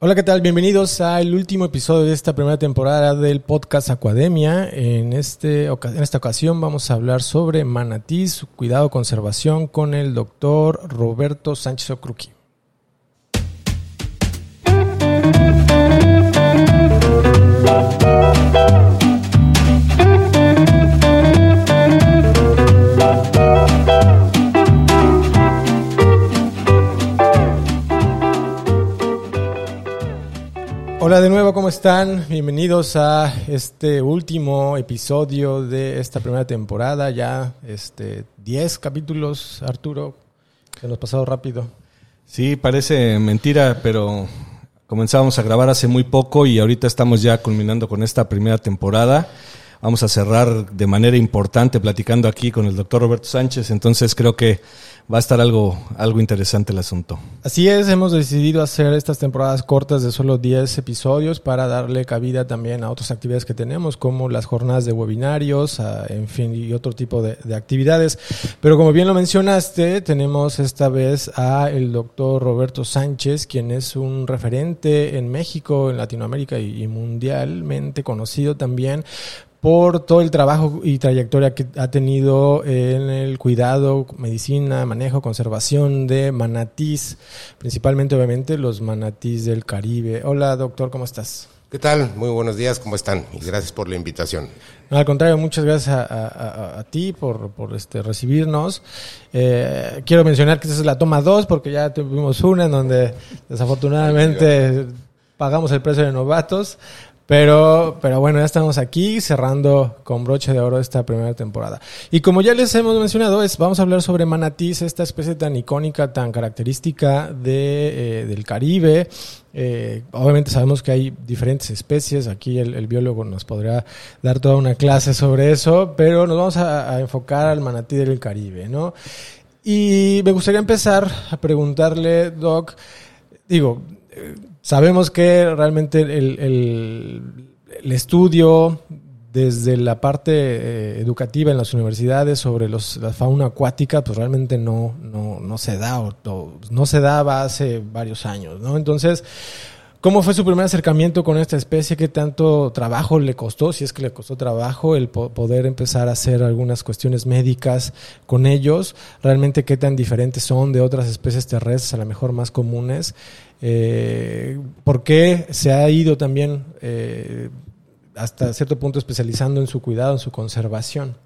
Hola, ¿qué tal? Bienvenidos al último episodio de esta primera temporada del podcast Acuademia. En, este, en esta ocasión vamos a hablar sobre manatí, su cuidado, conservación con el doctor Roberto Sánchez Ocruqui. Hola de nuevo, ¿cómo están? Bienvenidos a este último episodio de esta primera temporada. Ya este 10 capítulos, Arturo. Se nos pasado rápido. Sí, parece mentira, pero comenzamos a grabar hace muy poco y ahorita estamos ya culminando con esta primera temporada. Vamos a cerrar de manera importante platicando aquí con el doctor Roberto Sánchez, entonces creo que va a estar algo, algo interesante el asunto. Así es, hemos decidido hacer estas temporadas cortas de solo 10 episodios para darle cabida también a otras actividades que tenemos, como las jornadas de webinarios, en fin, y otro tipo de, actividades. Pero como bien lo mencionaste, tenemos esta vez a el doctor Roberto Sánchez, quien es un referente en México, en Latinoamérica y mundialmente conocido también por todo el trabajo y trayectoria que ha tenido en el cuidado, medicina, manejo, conservación de manatís, principalmente obviamente los manatís del Caribe. Hola doctor, ¿cómo estás? ¿Qué tal? Muy buenos días, ¿cómo están? Y gracias por la invitación. al contrario, muchas gracias a, ti por, este, recibirnos. Eh, quiero mencionar que esta es la toma 2 porque ya tuvimos una en donde desafortunadamente pagamos el precio de novatos, pero, pero bueno, ya estamos aquí cerrando con broche de oro esta primera temporada. Y como ya les hemos mencionado, es, vamos a hablar sobre manatís, esta especie tan icónica, tan característica de, eh, del Caribe. Eh, obviamente sabemos que hay diferentes especies, aquí el, biólogo nos podrá dar toda una clase sobre eso, pero nos vamos a, a enfocar al manatí del Caribe, ¿no? Y me gustaría empezar a preguntarle, Doc, digo, Sabemos que realmente el, estudio desde la parte eh, educativa en las universidades sobre la fauna acuática, pues realmente no, no, no se da, o, no se daba hace varios años, ¿no? Entonces, ¿Cómo fue su primer acercamiento con esta especie? ¿Qué tanto trabajo le costó? Si es que le costó trabajo el poder empezar a hacer algunas cuestiones médicas con ellos. ¿Realmente qué tan diferentes son de otras especies terrestres, a lo mejor más comunes? Eh, ¿Por qué se ha ido también eh, hasta cierto punto especializando en su cuidado, en su conservación?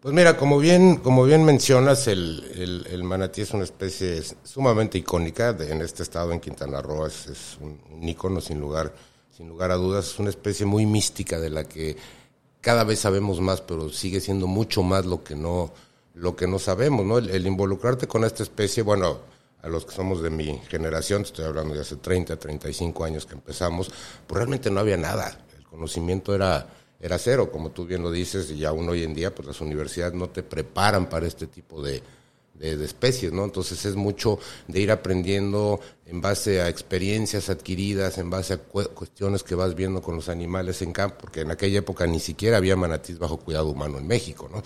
Pues mira, como bien, como bien mencionas, el, manatí es una especie sumamente icónica en este estado, en Quintana Roo, es, un, ícono sin lugar, sin lugar a dudas, es una especie muy mística de la que cada vez sabemos más, pero sigue siendo mucho más lo que no, lo que no sabemos, ¿no? el involucrarte con esta especie, bueno, a los que somos de mi generación, estoy hablando de hace 30, 35 años que empezamos, pues realmente no había nada. El conocimiento era, era cero, como tú bien lo dices, y aún hoy en día, pues las universidades no te preparan para este tipo de, de, especies, ¿no? Entonces es mucho de ir aprendiendo en base a experiencias adquiridas, en base a cuestiones que vas viendo con los animales en campo, porque en aquella época ni siquiera había manatís bajo cuidado humano en México, ¿no?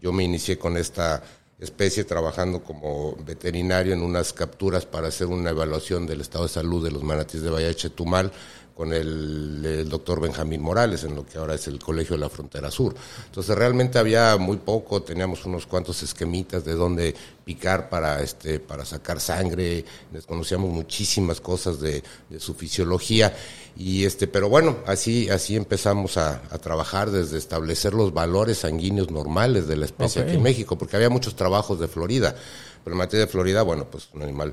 Yo me inicié con esta especie trabajando como veterinario en unas capturas para hacer una evaluación del estado de salud de los manatíes de Bahía Chetumal con el, doctor Benjamín Morales, en lo que ahora es el Colegio de la Frontera Sur. Entonces realmente había muy poco, teníamos unos cuantos esquemitas de dónde picar para, este, para sacar sangre, desconocíamos muchísimas cosas de, su fisiología, y este, pero bueno, así, así empezamos a, trabajar desde establecer los valores sanguíneos normales de la especie aquí en México, porque había muchos trabajos de Florida, pero en materia de Florida, bueno, pues un animal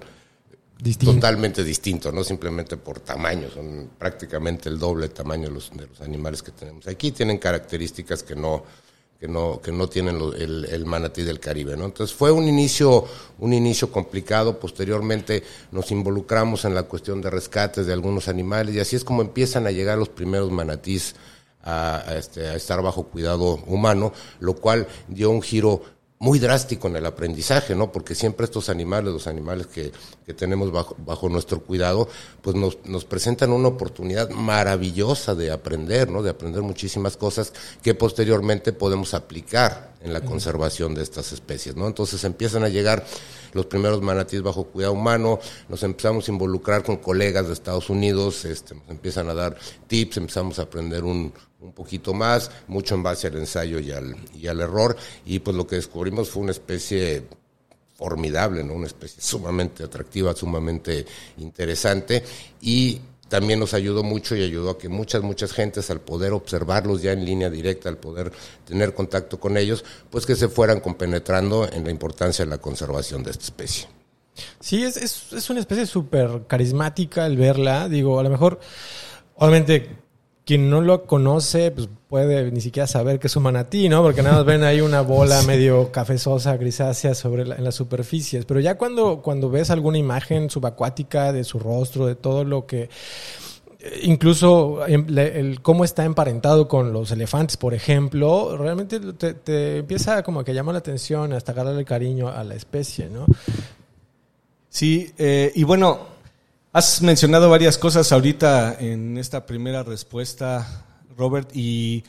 totalmente distinto, no simplemente por tamaño, son prácticamente el doble tamaño de los, de los animales que tenemos aquí, tienen características que no, que no, que no tienen el, manatí del Caribe, ¿no? Entonces fue un inicio, un inicio complicado, posteriormente nos involucramos en la cuestión de rescates de algunos animales y así es como empiezan a llegar los primeros manatís a, este, a estar bajo cuidado humano, lo cual dio un giro muy drástico en el aprendizaje, ¿no? Porque siempre estos animales, los animales que, que tenemos bajo, bajo, nuestro cuidado, pues nos, nos, presentan una oportunidad maravillosa de aprender, ¿no? De aprender muchísimas cosas que posteriormente podemos aplicar en la conservación de estas especies, ¿no? Entonces empiezan a llegar los primeros manatíes bajo cuidado humano, nos empezamos a involucrar con colegas de Estados Unidos, este, nos empiezan a dar tips, empezamos a aprender un, un poquito más, mucho en base al ensayo y al, y al error, y pues lo que descubrimos fue una especie formidable, ¿no? Una especie sumamente atractiva, sumamente interesante y también nos ayudó mucho y ayudó a que muchas, muchas gentes al poder observarlos ya en línea directa, al poder tener contacto con ellos, pues que se fueran compenetrando en la importancia de la conservación de esta especie. Sí, es, es, es una especie súper carismática el verla. Digo, a lo mejor, obviamente, quien no lo conoce, pues puede ni siquiera saber que es un manatí, ¿no? Porque nada más ven ahí una bola medio cafezosa, grisácea sobre la, en las superficies. Pero ya cuando, cuando ves alguna imagen subacuática de su rostro, de todo lo que eh, incluso el, el, cómo está emparentado con los elefantes, por ejemplo, realmente te, te empieza como que llama la atención hasta agarrarle cariño a la especie, ¿no? Sí, eh, y bueno, Has mencionado varias cosas ahorita en esta primera respuesta, Robert, y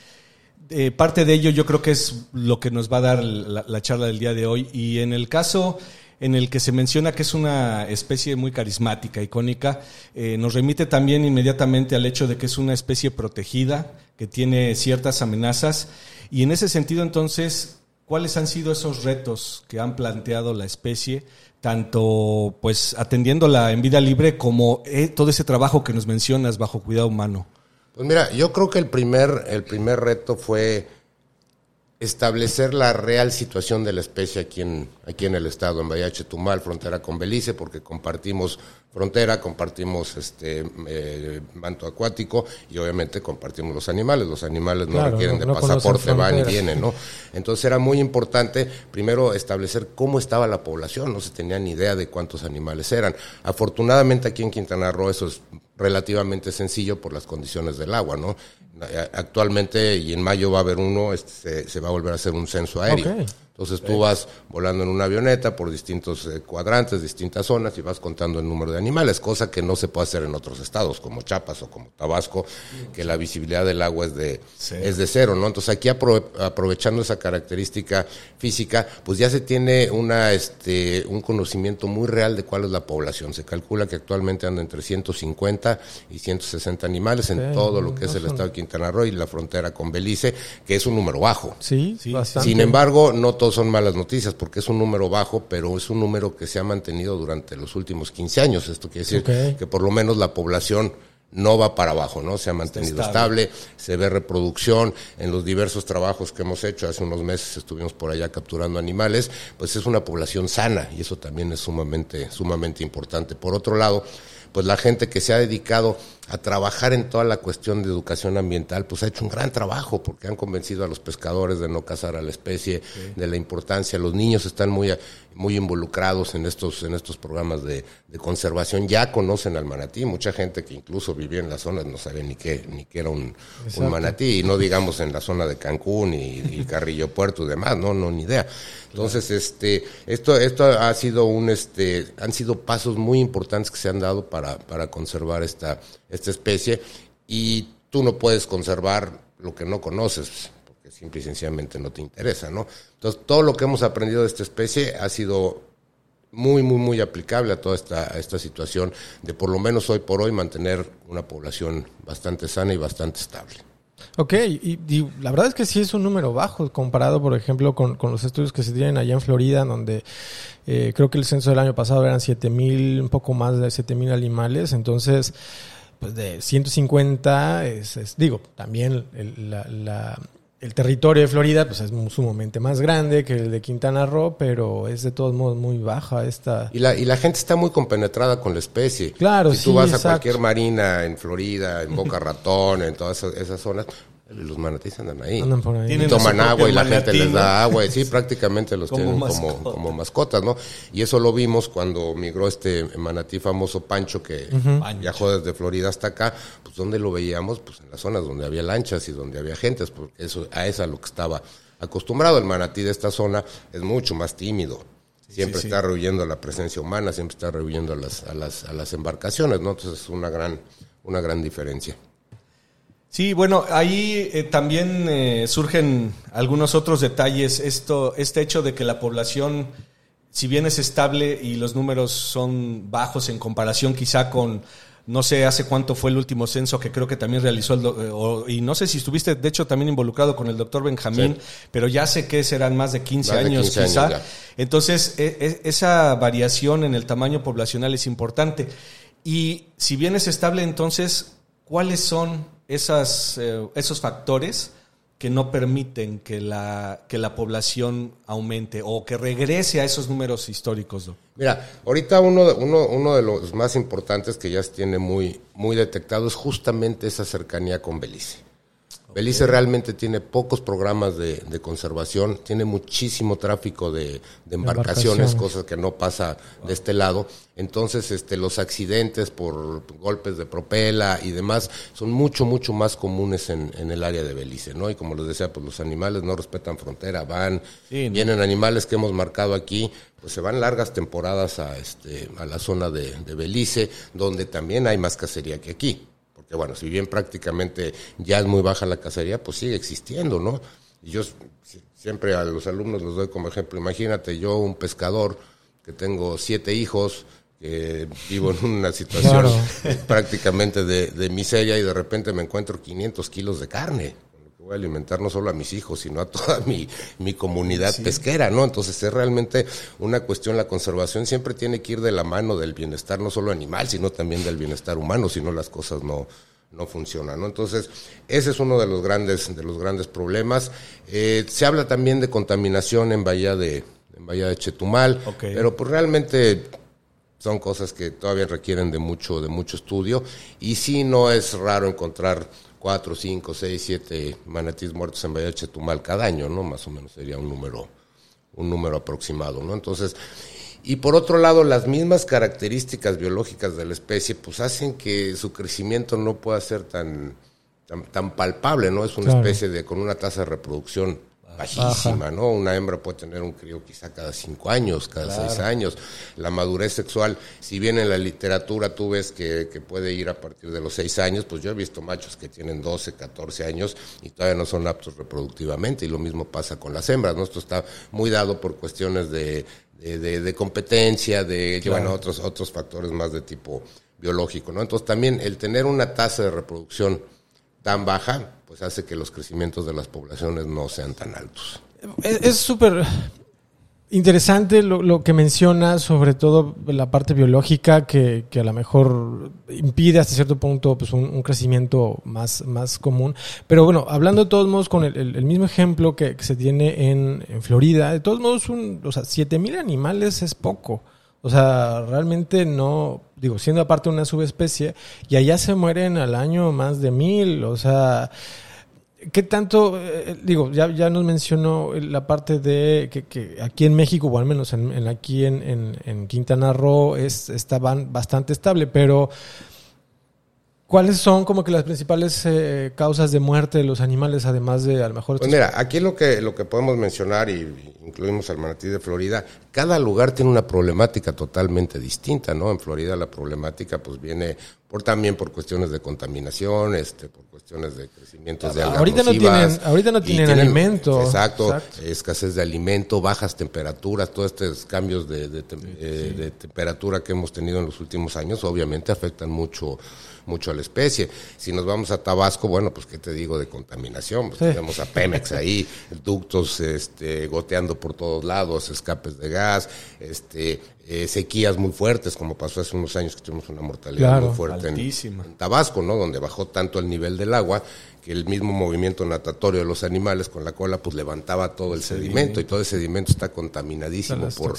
eh, parte de ello yo creo que es lo que nos va a dar la, la, charla del día de hoy. Y en el caso en el que se menciona que es una especie muy carismática, icónica, eh, nos remite también inmediatamente al hecho de que es una especie protegida, que tiene ciertas amenazas. Y en ese sentido, entonces, ¿cuáles han sido esos retos que han planteado la especie? Tanto pues atendiéndola en vida libre como eh, todo ese trabajo que nos mencionas bajo cuidado humano? Pues mira, yo creo que el primer, el primer reto fue establecer la real situación de la especie aquí en, aquí en el estado, en Bahía Chetumal, frontera con Belice, porque compartimos frontera, compartimos este eh, manto acuático y obviamente compartimos los animales. Los animales no claro, requieren no, de no pasaporte, van y vienen, ¿no? Entonces era muy importante primero establecer cómo estaba la población, no se tenía ni idea de cuántos animales eran. Afortunadamente aquí en Quintana Roo eso es relativamente sencillo por las condiciones del agua, ¿no? Actualmente y en mayo va a haber uno, este, se, se va a volver a hacer un censo aéreo. Entonces tú vas volando en una avioneta por distintos eh, cuadrantes, distintas zonas y vas contando el número de animales, cosa que no se puede hacer en otros estados como Chiapas o como Tabasco, que la visibilidad del agua es de, sí. es de cero, ¿no? Entonces aquí apro aprovechando esa característica física, pues ya se tiene una, este, un conocimiento muy real de cuál es la población. Se calcula que actualmente andan entre 150 y 160 animales en sí, todo lo que no es el estado de Quintana Roo y la frontera con Belice, que es un número bajo. Sí, sí. Bastante. Sin embargo, no todo son malas noticias porque es un número bajo, pero es un número que se ha mantenido durante los últimos 15 años. Esto quiere decir okay. que por lo menos la población no va para abajo, ¿no? Se ha mantenido estable. estable. se ve reproducción en los diversos trabajos que hemos hecho. Hace unos meses estuvimos por allá capturando animales, pues es una población sana y eso también es sumamente, sumamente importante. Por otro lado, pues la gente que se ha dedicado a trabajar en toda la cuestión de educación ambiental, pues ha hecho un gran trabajo porque han convencido a los pescadores de no cazar a la especie, sí. de la importancia. Los niños están muy, muy involucrados en estos, en estos programas de, de, conservación, ya conocen al manatí. Mucha gente que incluso vivía en las zonas no sabe ni qué, ni qué era un, un manatí, y no digamos en la zona de Cancún y, y Carrillo Puerto y demás, no, no, ni idea. Entonces, este, esto, esto ha sido un, este, han sido pasos muy importantes que se han dado para, para conservar esta, esta especie y tú no puedes conservar lo que no conoces, porque simple y sencillamente no te interesa, ¿no? Entonces, todo lo que hemos aprendido de esta especie ha sido muy, muy, muy aplicable a toda esta, a esta situación de por lo menos hoy por hoy mantener una población bastante sana y bastante estable. Ok, y, y, la verdad es que sí es un número bajo comparado, por ejemplo, con, con los estudios que se tienen allá en Florida, donde eh, creo que el censo del año pasado eran 7 mil, un poco más de 7 mil animales, entonces, pues de 150, es, es digo, también el, la, la, el territorio de Florida pues es sumamente más grande que el de Quintana Roo, pero es de todos modos muy baja esta. Y la, y la gente está muy compenetrada con la especie. Claro, si sí, tú vas exacto. a cualquier marina en Florida, en Boca Ratón, en todas esas, esas zonas, los manatíes andan ahí. Andan por ahí. Y toman agua y la gente les da agua. Y sí, prácticamente los como tienen mascota. como, como mascotas, ¿no? Y eso lo vimos cuando migró este manatí famoso Pancho, que uh -huh. viajó desde Florida hasta acá. Pues, ¿dónde lo veíamos? Pues en las zonas donde había lanchas y donde había gentes, porque eso, a eso a lo que estaba acostumbrado. El manatí de esta zona es mucho más tímido. Siempre sí, está sí. rehuyendo a la presencia humana, siempre está rehuyendo a las, a las, a las embarcaciones, ¿no? Entonces es una gran, una gran diferencia. Sí, bueno, ahí eh, también eh, surgen algunos otros detalles. Esto, este hecho de que la población, si bien es estable y los números son bajos en comparación quizá con no sé hace cuánto fue el último censo que creo que también realizó el, do- eh, y no sé si estuviste de hecho también involucrado con el doctor Benjamín, Sí. pero ya sé que serán más de 15 Más de años 15 años quizá. Entonces, e- e- esa variación en el tamaño poblacional es importante. Y si bien es estable, entonces, ¿cuáles son esas, eh, esos factores que no permiten que la, que la población aumente o que regrese a esos números históricos? Mira, ahorita uno de, uno, uno de los más importantes que ya se tiene muy, muy detectado es justamente esa cercanía con Belice. Belice realmente tiene pocos programas de, de conservación, tiene muchísimo tráfico de, de embarcaciones, Embarcaciones. cosas que no pasa de este lado. Entonces, este, los accidentes por golpes de propela y demás son mucho, mucho más comunes en, en el área de Belice, ¿no? Y como les decía, pues los animales no respetan frontera, van, Sí, ¿no? vienen animales que hemos marcado aquí, pues se van largas temporadas a, este, a la zona de, de Belice, donde también hay más cacería que aquí. Porque bueno, si bien prácticamente ya es muy baja la cacería, pues sigue existiendo, ¿no? Y yo si- siempre a los alumnos les doy como ejemplo, imagínate yo un pescador que tengo siete hijos, que vivo en una situación Claro. prácticamente de, de miseria y de repente me encuentro 500 kilos de carne. Voy a alimentar no solo a mis hijos, sino a toda mi, mi comunidad pesquera, ¿no? Entonces es realmente una cuestión, la conservación siempre tiene que ir de la mano del bienestar, no solo animal, sino también del bienestar humano, si no las cosas no, no funcionan, ¿no? Entonces, ese es uno de los grandes, de los grandes problemas. Eh, se habla también de contaminación en Bahía de, en Bahía de Chetumal, pero pues realmente son cosas que todavía requieren de mucho, de mucho estudio, y sí no es raro encontrar cuatro, cinco, seis, siete manatíes muertos en Bahía Chetumal cada año, ¿no? Más o menos sería un número, un número aproximado, ¿no? Entonces, y por otro lado, las mismas características biológicas de la especie, pues hacen que su crecimiento no pueda ser tan, tan, tan palpable, ¿no? Es una Claro. especie de, con una tasa de reproducción bajísima, ¿no? Una hembra puede tener un crío quizá cada cinco años, cada seis años. La madurez sexual, si bien en la literatura tú ves que, que puede ir a partir de los seis años, pues yo he visto machos que tienen 12, 14 años y todavía no son aptos reproductivamente y lo mismo pasa con las hembras, ¿no? Esto está muy dado por cuestiones de, de, de- de competencia, de, bueno, otros, otros factores más de tipo biológico, ¿no? Entonces también el tener una tasa de reproducción tan baja, pues hace que los crecimientos de las poblaciones no sean tan altos. Es súper interesante lo, lo que menciona, sobre todo la parte biológica, que, que a lo mejor impide hasta cierto punto pues, un, un crecimiento más, más común. Pero bueno, hablando de todos modos con el, el- el mismo ejemplo que, que se tiene en, en Florida, de todos modos, un, o sea, 7000 animales es poco. O sea, realmente no, digo, siendo aparte una subespecie, y allá se mueren al año más de mil, o sea, ¿Qué tanto, eh, digo, ya, ya nos mencionó la parte de que, que aquí en México, o al menos en, en aquí en, en, en Quintana Roo, es, está bastante estable, pero ¿cuáles son como que las principales eh, causas de muerte de los animales, además de a lo mejor... Pues mira, aquí lo que, lo que podemos mencionar, y incluimos al manatí de Florida, cada lugar tiene una problemática totalmente distinta, ¿no? En Florida la problemática pues viene por también por cuestiones de contaminación, este, por cuestiones de crecimientos de algas Ahorita no tienen- ahorita no tienen alimento. Exacto, Exacto. escasez de alimento, bajas temperaturas, todos estos cambios de, de tem- eh, de temperatura que hemos tenido en los últimos años, obviamente afectan mucho mucho a la especie. Si nos vamos a Tabasco, bueno, pues qué te digo de contaminación, pues Sí. tenemos a Pemex ahí, ductos este, goteando por todos lados, escapes de gas, este, eh, sequías muy fuertes, como pasó hace unos años que tuvimos una mortalidad Claro. muy fuerte en Tabasco, ¿no? Donde bajó tanto el nivel del agua que el mismo movimiento natatorio de los animales con la cola pues levantaba todo el sedimento y todo el sedimento está contaminadísimo por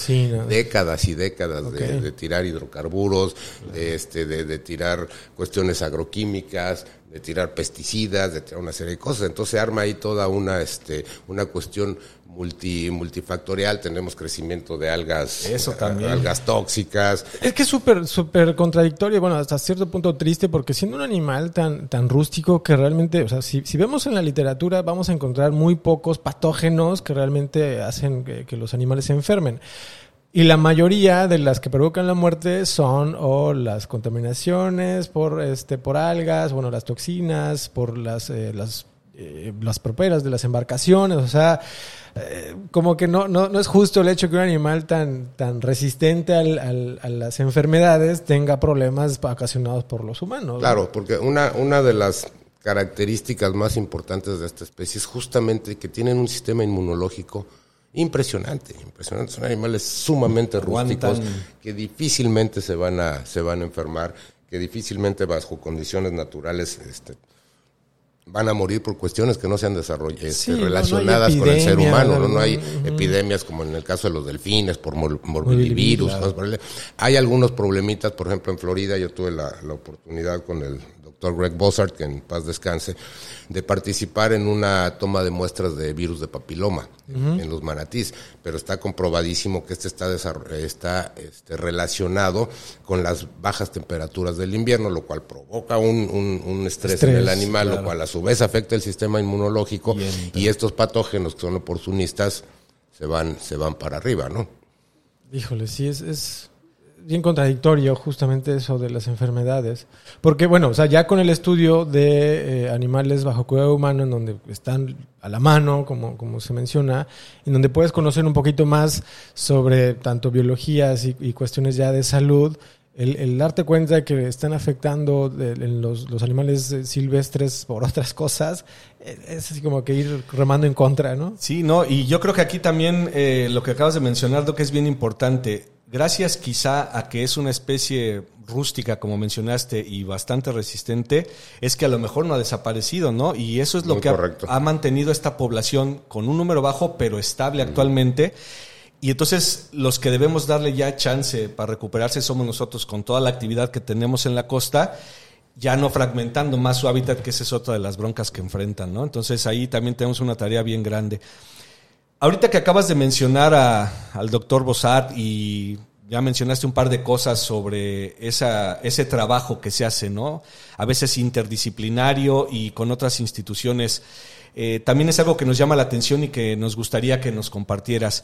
décadas y décadas de, tirar hidrocarburos, de, este, de, de tirar cuestiones agroquímicas, de tirar pesticidas, de tirar una serie de cosas. Entonces se arma ahí toda una, este, una cuestión multi, multifactorial. Tenemos crecimiento de algas, Eso también. algas tóxicas. Es que es súper, súper contradictorio, bueno, hasta cierto punto triste, porque siendo un animal tan, tan rústico que realmente, o sea, si, si vemos en la literatura, vamos a encontrar muy pocos patógenos que realmente hacen que, que los animales se enfermen. Y la mayoría de las que provocan la muerte son o las contaminaciones por este por algas, bueno, las toxinas, por las eh, las eh, las properas de las embarcaciones, o sea, eh, como que no, no, no es justo el hecho que un animal tan, tan resistente al, al- a las enfermedades tenga problemas ocasionados por los humanos. Claro, porque una, una de las características más importantes de esta especie es justamente que tienen un sistema inmunológico impresionante, impresionante. Son animales sumamente rústicos que difícilmente se van a, se van a enfermar, que difícilmente bajo condiciones naturales este, van a morir por cuestiones que no sean desarrolladas, Sí, no, no hay relacionadas con el ser humano. No, no hay epidemias como en el caso de los delfines por mor- morbillivirus. Hay algunos problemitas, por ejemplo, en Florida yo tuve la, la oportunidad con el doctor Greg Bossart, que en paz descanse, de participar en una toma de muestras de virus de papiloma en- en los manatís, pero está comprobadísimo que este está, está este, relacionado con las bajas temperaturas del invierno, lo cual provoca un, un- un estrés, en el animal, lo cual a su vez afecta el sistema inmunológico Y estos patógenos que son oportunistas se van, se van para arriba, ¿no? Híjole, sí, es, es bien contradictorio justamente eso de las enfermedades. Porque, bueno, o sea, ya con el estudio de eh, animales bajo cuidado humano, en donde están a la mano, como, como se menciona, en donde puedes conocer un poquito más sobre tanto biologías y, cuestiones ya de salud, el, darte cuenta que están afectando de- los, los animales silvestres por otras cosas, eh, es así como que ir remando en contra, ¿no? Sí, no, y yo creo que aquí también eh, lo que acabas de mencionar, que es bien importante. Gracias quizá a que es una especie rústica, como mencionaste, y bastante resistente, es que a lo mejor no ha desaparecido, ¿no? Y eso es lo Muy que ha mantenido esta población con un número bajo, pero estable actualmente. Y entonces los que debemos darle ya chance para recuperarse somos nosotros con toda la actividad que tenemos en la costa, ya no fragmentando más su hábitat, que esa es otra de las broncas que enfrentan, ¿no? Entonces ahí también tenemos una tarea bien grande. Ahorita que acabas de mencionar a- al doctor Bossart y ya mencionaste un par de cosas sobre esa, ese trabajo que se hace, ¿no? A veces interdisciplinario y con otras instituciones. Eh, también es algo que nos llama la atención y que nos gustaría que nos compartieras.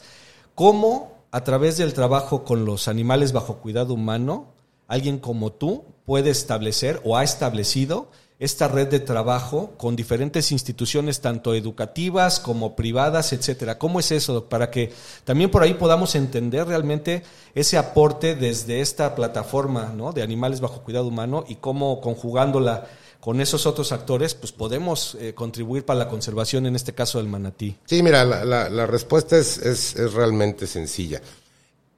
¿Cómo, a través del trabajo con los animales bajo cuidado humano, alguien como tú puede establecer o ha establecido esta red de trabajo con diferentes instituciones, tanto educativas como privadas, etcétera. ¿Cómo es eso? Para que también por ahí podamos entender realmente ese aporte desde esta plataforma ¿no? de animales bajo cuidado humano y cómo conjugándola con esos otros actores, pues podemos eh, contribuir para la conservación, en este caso del manatí. Sí, mira, la, la- la respuesta es, es- es realmente sencilla.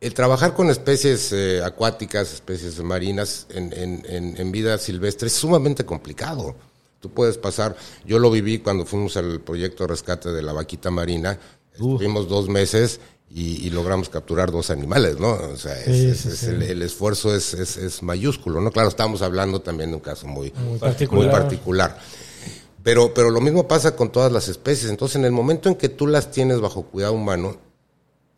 El trabajar con especies eh, acuáticas, especies marinas en, en- en- en vida silvestre es sumamente complicado. Tú puedes pasar, yo lo viví cuando fuimos al proyecto de rescate de la vaquita marina, estuvimos dos meses y, y logramos capturar dos animales, ¿no? O sea, es- Sí, es- sí, es sí. El, el esfuerzo es, es- es mayúsculo, ¿no? Claro, estamos hablando también de un caso muy, Muy particular. muy particular. Pero, pero lo mismo pasa con todas las especies. Entonces, en el momento en que tú las tienes bajo cuidado humano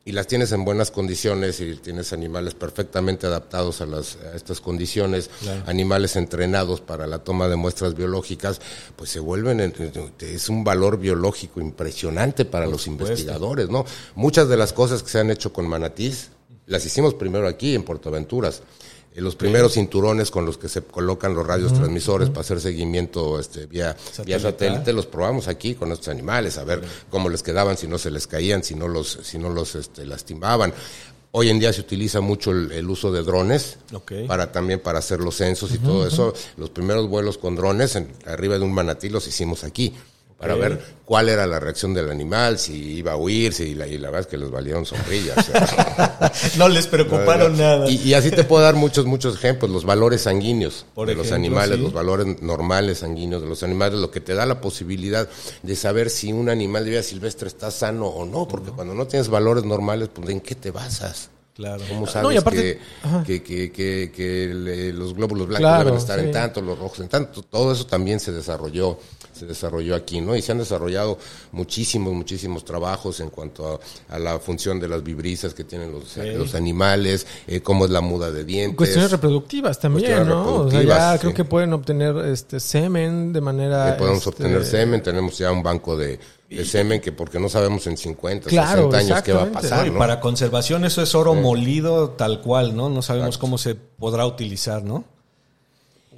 y las tienes en buenas condiciones y tienes animales perfectamente adaptados a, las, a estas condiciones, animales entrenados para la toma de muestras biológicas, pues se vuelven, en- es un valor biológico impresionante para los investigadores, ¿no? Muchas de las cosas que se han hecho con manatís, las hicimos primero aquí en Puerto Aventuras. Eh, Los primeros cinturones con los que se colocan los radios transmisores para hacer seguimiento este, vía, vía satélite los probamos aquí con estos animales, a ver cómo les quedaban, si no se les caían, si no los, si no los este, lastimaban. Hoy en día se utiliza mucho el, el uso de drones para también para hacer los censos y todo eso. Los primeros vuelos con drones en- arriba de un manatí los hicimos aquí para ver cuál era la reacción del animal, si iba a huir, si la, y la verdad es que les valieron sombrillas. No les preocuparon nada. Y, y así te puedo dar muchos, muchos ejemplos. Los valores sanguíneos Por de los animales, sí. los valores normales sanguíneos de los animales, lo que te da la posibilidad de saber si un animal de vida silvestre está sano o no, porque cuando no tienes valores normales, pues ¿en qué te basas? Claro. ¿Cómo No, sabes y aparte- que, Ajá. que, que, que- que le- los glóbulos blancos Claro, deben estar sí. en tanto, los rojos en tanto? Todo eso también se desarrolló, se desarrolló aquí, ¿no? Y se han desarrollado muchísimos, muchísimos trabajos en cuanto a, la función de las vibrisas que tienen los, los animales, eh, cómo es la muda de dientes. Cuestiones reproductivas también, ¿no? o sea, ya creo que pueden obtener este semen de manera... podemos este, obtener semen, tenemos ya un banco de, semen que porque no sabemos en 50, 60 años qué va a pasar. Y para conservación eso es oro molido tal cual, ¿no? No sabemos cómo se podrá utilizar, ¿no?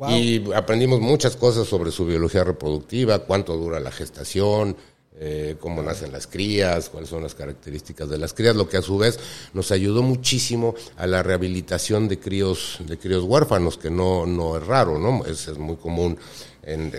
Y aprendimos muchas cosas sobre su biología reproductiva, cuánto dura la gestación, eh, cómo nacen las crías, cuáles son las características de las crías, lo que a su vez nos ayudó muchísimo a la rehabilitación de críos, de críos huérfanos, que no, no es raro, ¿no? Es, es muy común en,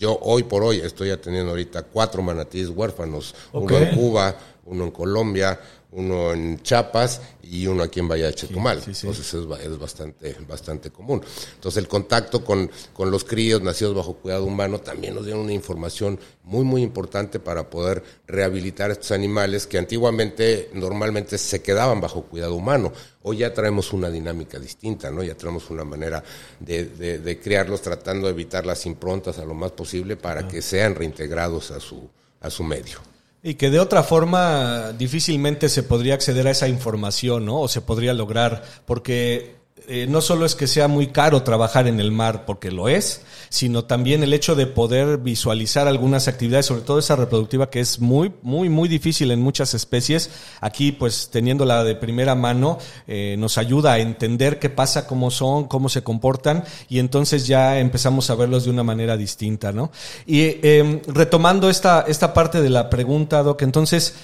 yo hoy por hoy estoy atendiendo ahorita cuatro manatíes huérfanos, uno en Cuba, uno en Colombia, uno en Chiapas y uno aquí en Valle de Chetumal. Entonces es, bastante, bastante común. Entonces el contacto con, con, los críos nacidos bajo cuidado humano también nos dieron una información muy, muy importante para poder rehabilitar estos animales que antiguamente normalmente se quedaban bajo cuidado humano. Hoy ya traemos una dinámica distinta, ¿no? Ya traemos una manera de, de, criarlos tratando de evitar las improntas a lo más posible para que sean reintegrados a su, a su medio. Y que de otra forma difícilmente se podría acceder a esa información, ¿no? O se podría lograr, porque eh, no solo es que sea muy caro trabajar en el mar, porque lo es, sino también el hecho de poder visualizar algunas actividades, sobre todo esa reproductiva que es muy, muy, muy difícil en muchas especies. Aquí, pues, teniéndola de primera mano, eh, nos ayuda a entender qué pasa, cómo son, cómo se comportan, y entonces ya empezamos a verlos de una manera distinta, ¿no? Y em, retomando esta, esta parte de la pregunta, Doc, entonces,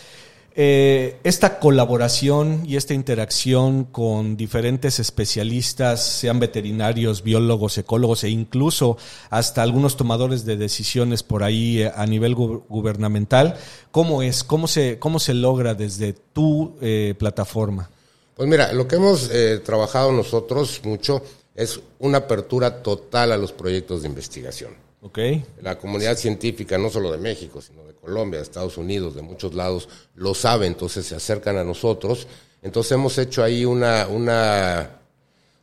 eh, esta colaboración y esta interacción con diferentes especialistas, sean veterinarios, biólogos, ecólogos e incluso hasta algunos tomadores de decisiones por ahí eh, a nivel gubernamental, ¿cómo es? ¿Cómo se, cómo se logra desde tu eh, plataforma? Pues mira, lo que hemos trabajado nosotros mucho es una apertura total a los proyectos de investigación. La comunidad científica, no solo de México, sino de Colombia, de Estados Unidos, de muchos lados, lo sabe, entonces se acercan a nosotros. Entonces hemos hecho ahí una, una,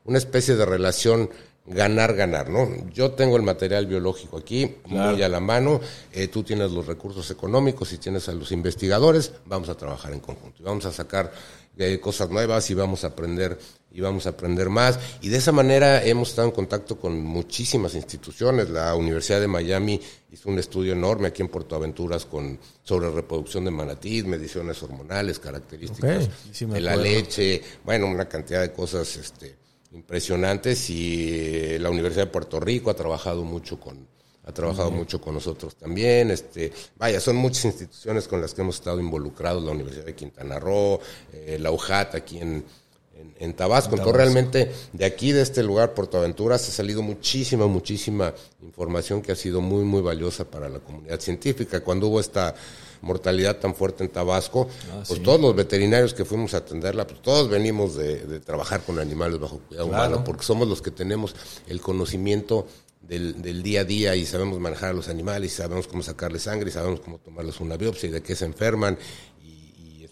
una especie de relación ganar-ganar, ¿no? Yo tengo el material biológico aquí, muy a la mano, eh, tú tienes los recursos económicos y tienes a los investigadores, vamos a trabajar en conjunto y vamos a sacar eh, cosas nuevas y vamos a aprender y vamos a aprender más. Y de esa manera hemos estado en contacto con muchísimas instituciones. La Universidad de Miami hizo un estudio enorme aquí en Puerto Aventuras con, sobre reproducción de manatí, mediciones hormonales, características de la leche, bueno, una cantidad de cosas este, impresionantes. Y la Universidad de Puerto Rico ha trabajado mucho con, ha trabajado mucho con nosotros también. Este, vaya, son muchas instituciones con las que hemos estado involucrados, la Universidad de Quintana Roo, eh, la UJAT aquí en, en, Tabasco. Entonces, realmente de aquí, de este lugar, Puerto Aventuras, ha salido muchísima, muchísima información que ha sido muy, muy valiosa para la comunidad científica. Cuando hubo esta mortalidad tan fuerte en Tabasco, ah, pues todos los veterinarios que fuimos a atenderla, pues todos venimos de, trabajar con animales bajo cuidado humano, porque somos los que tenemos el conocimiento del, del, día a día y sabemos manejar a los animales, y sabemos cómo sacarles sangre, y sabemos cómo tomarles una biopsia y de qué se enferman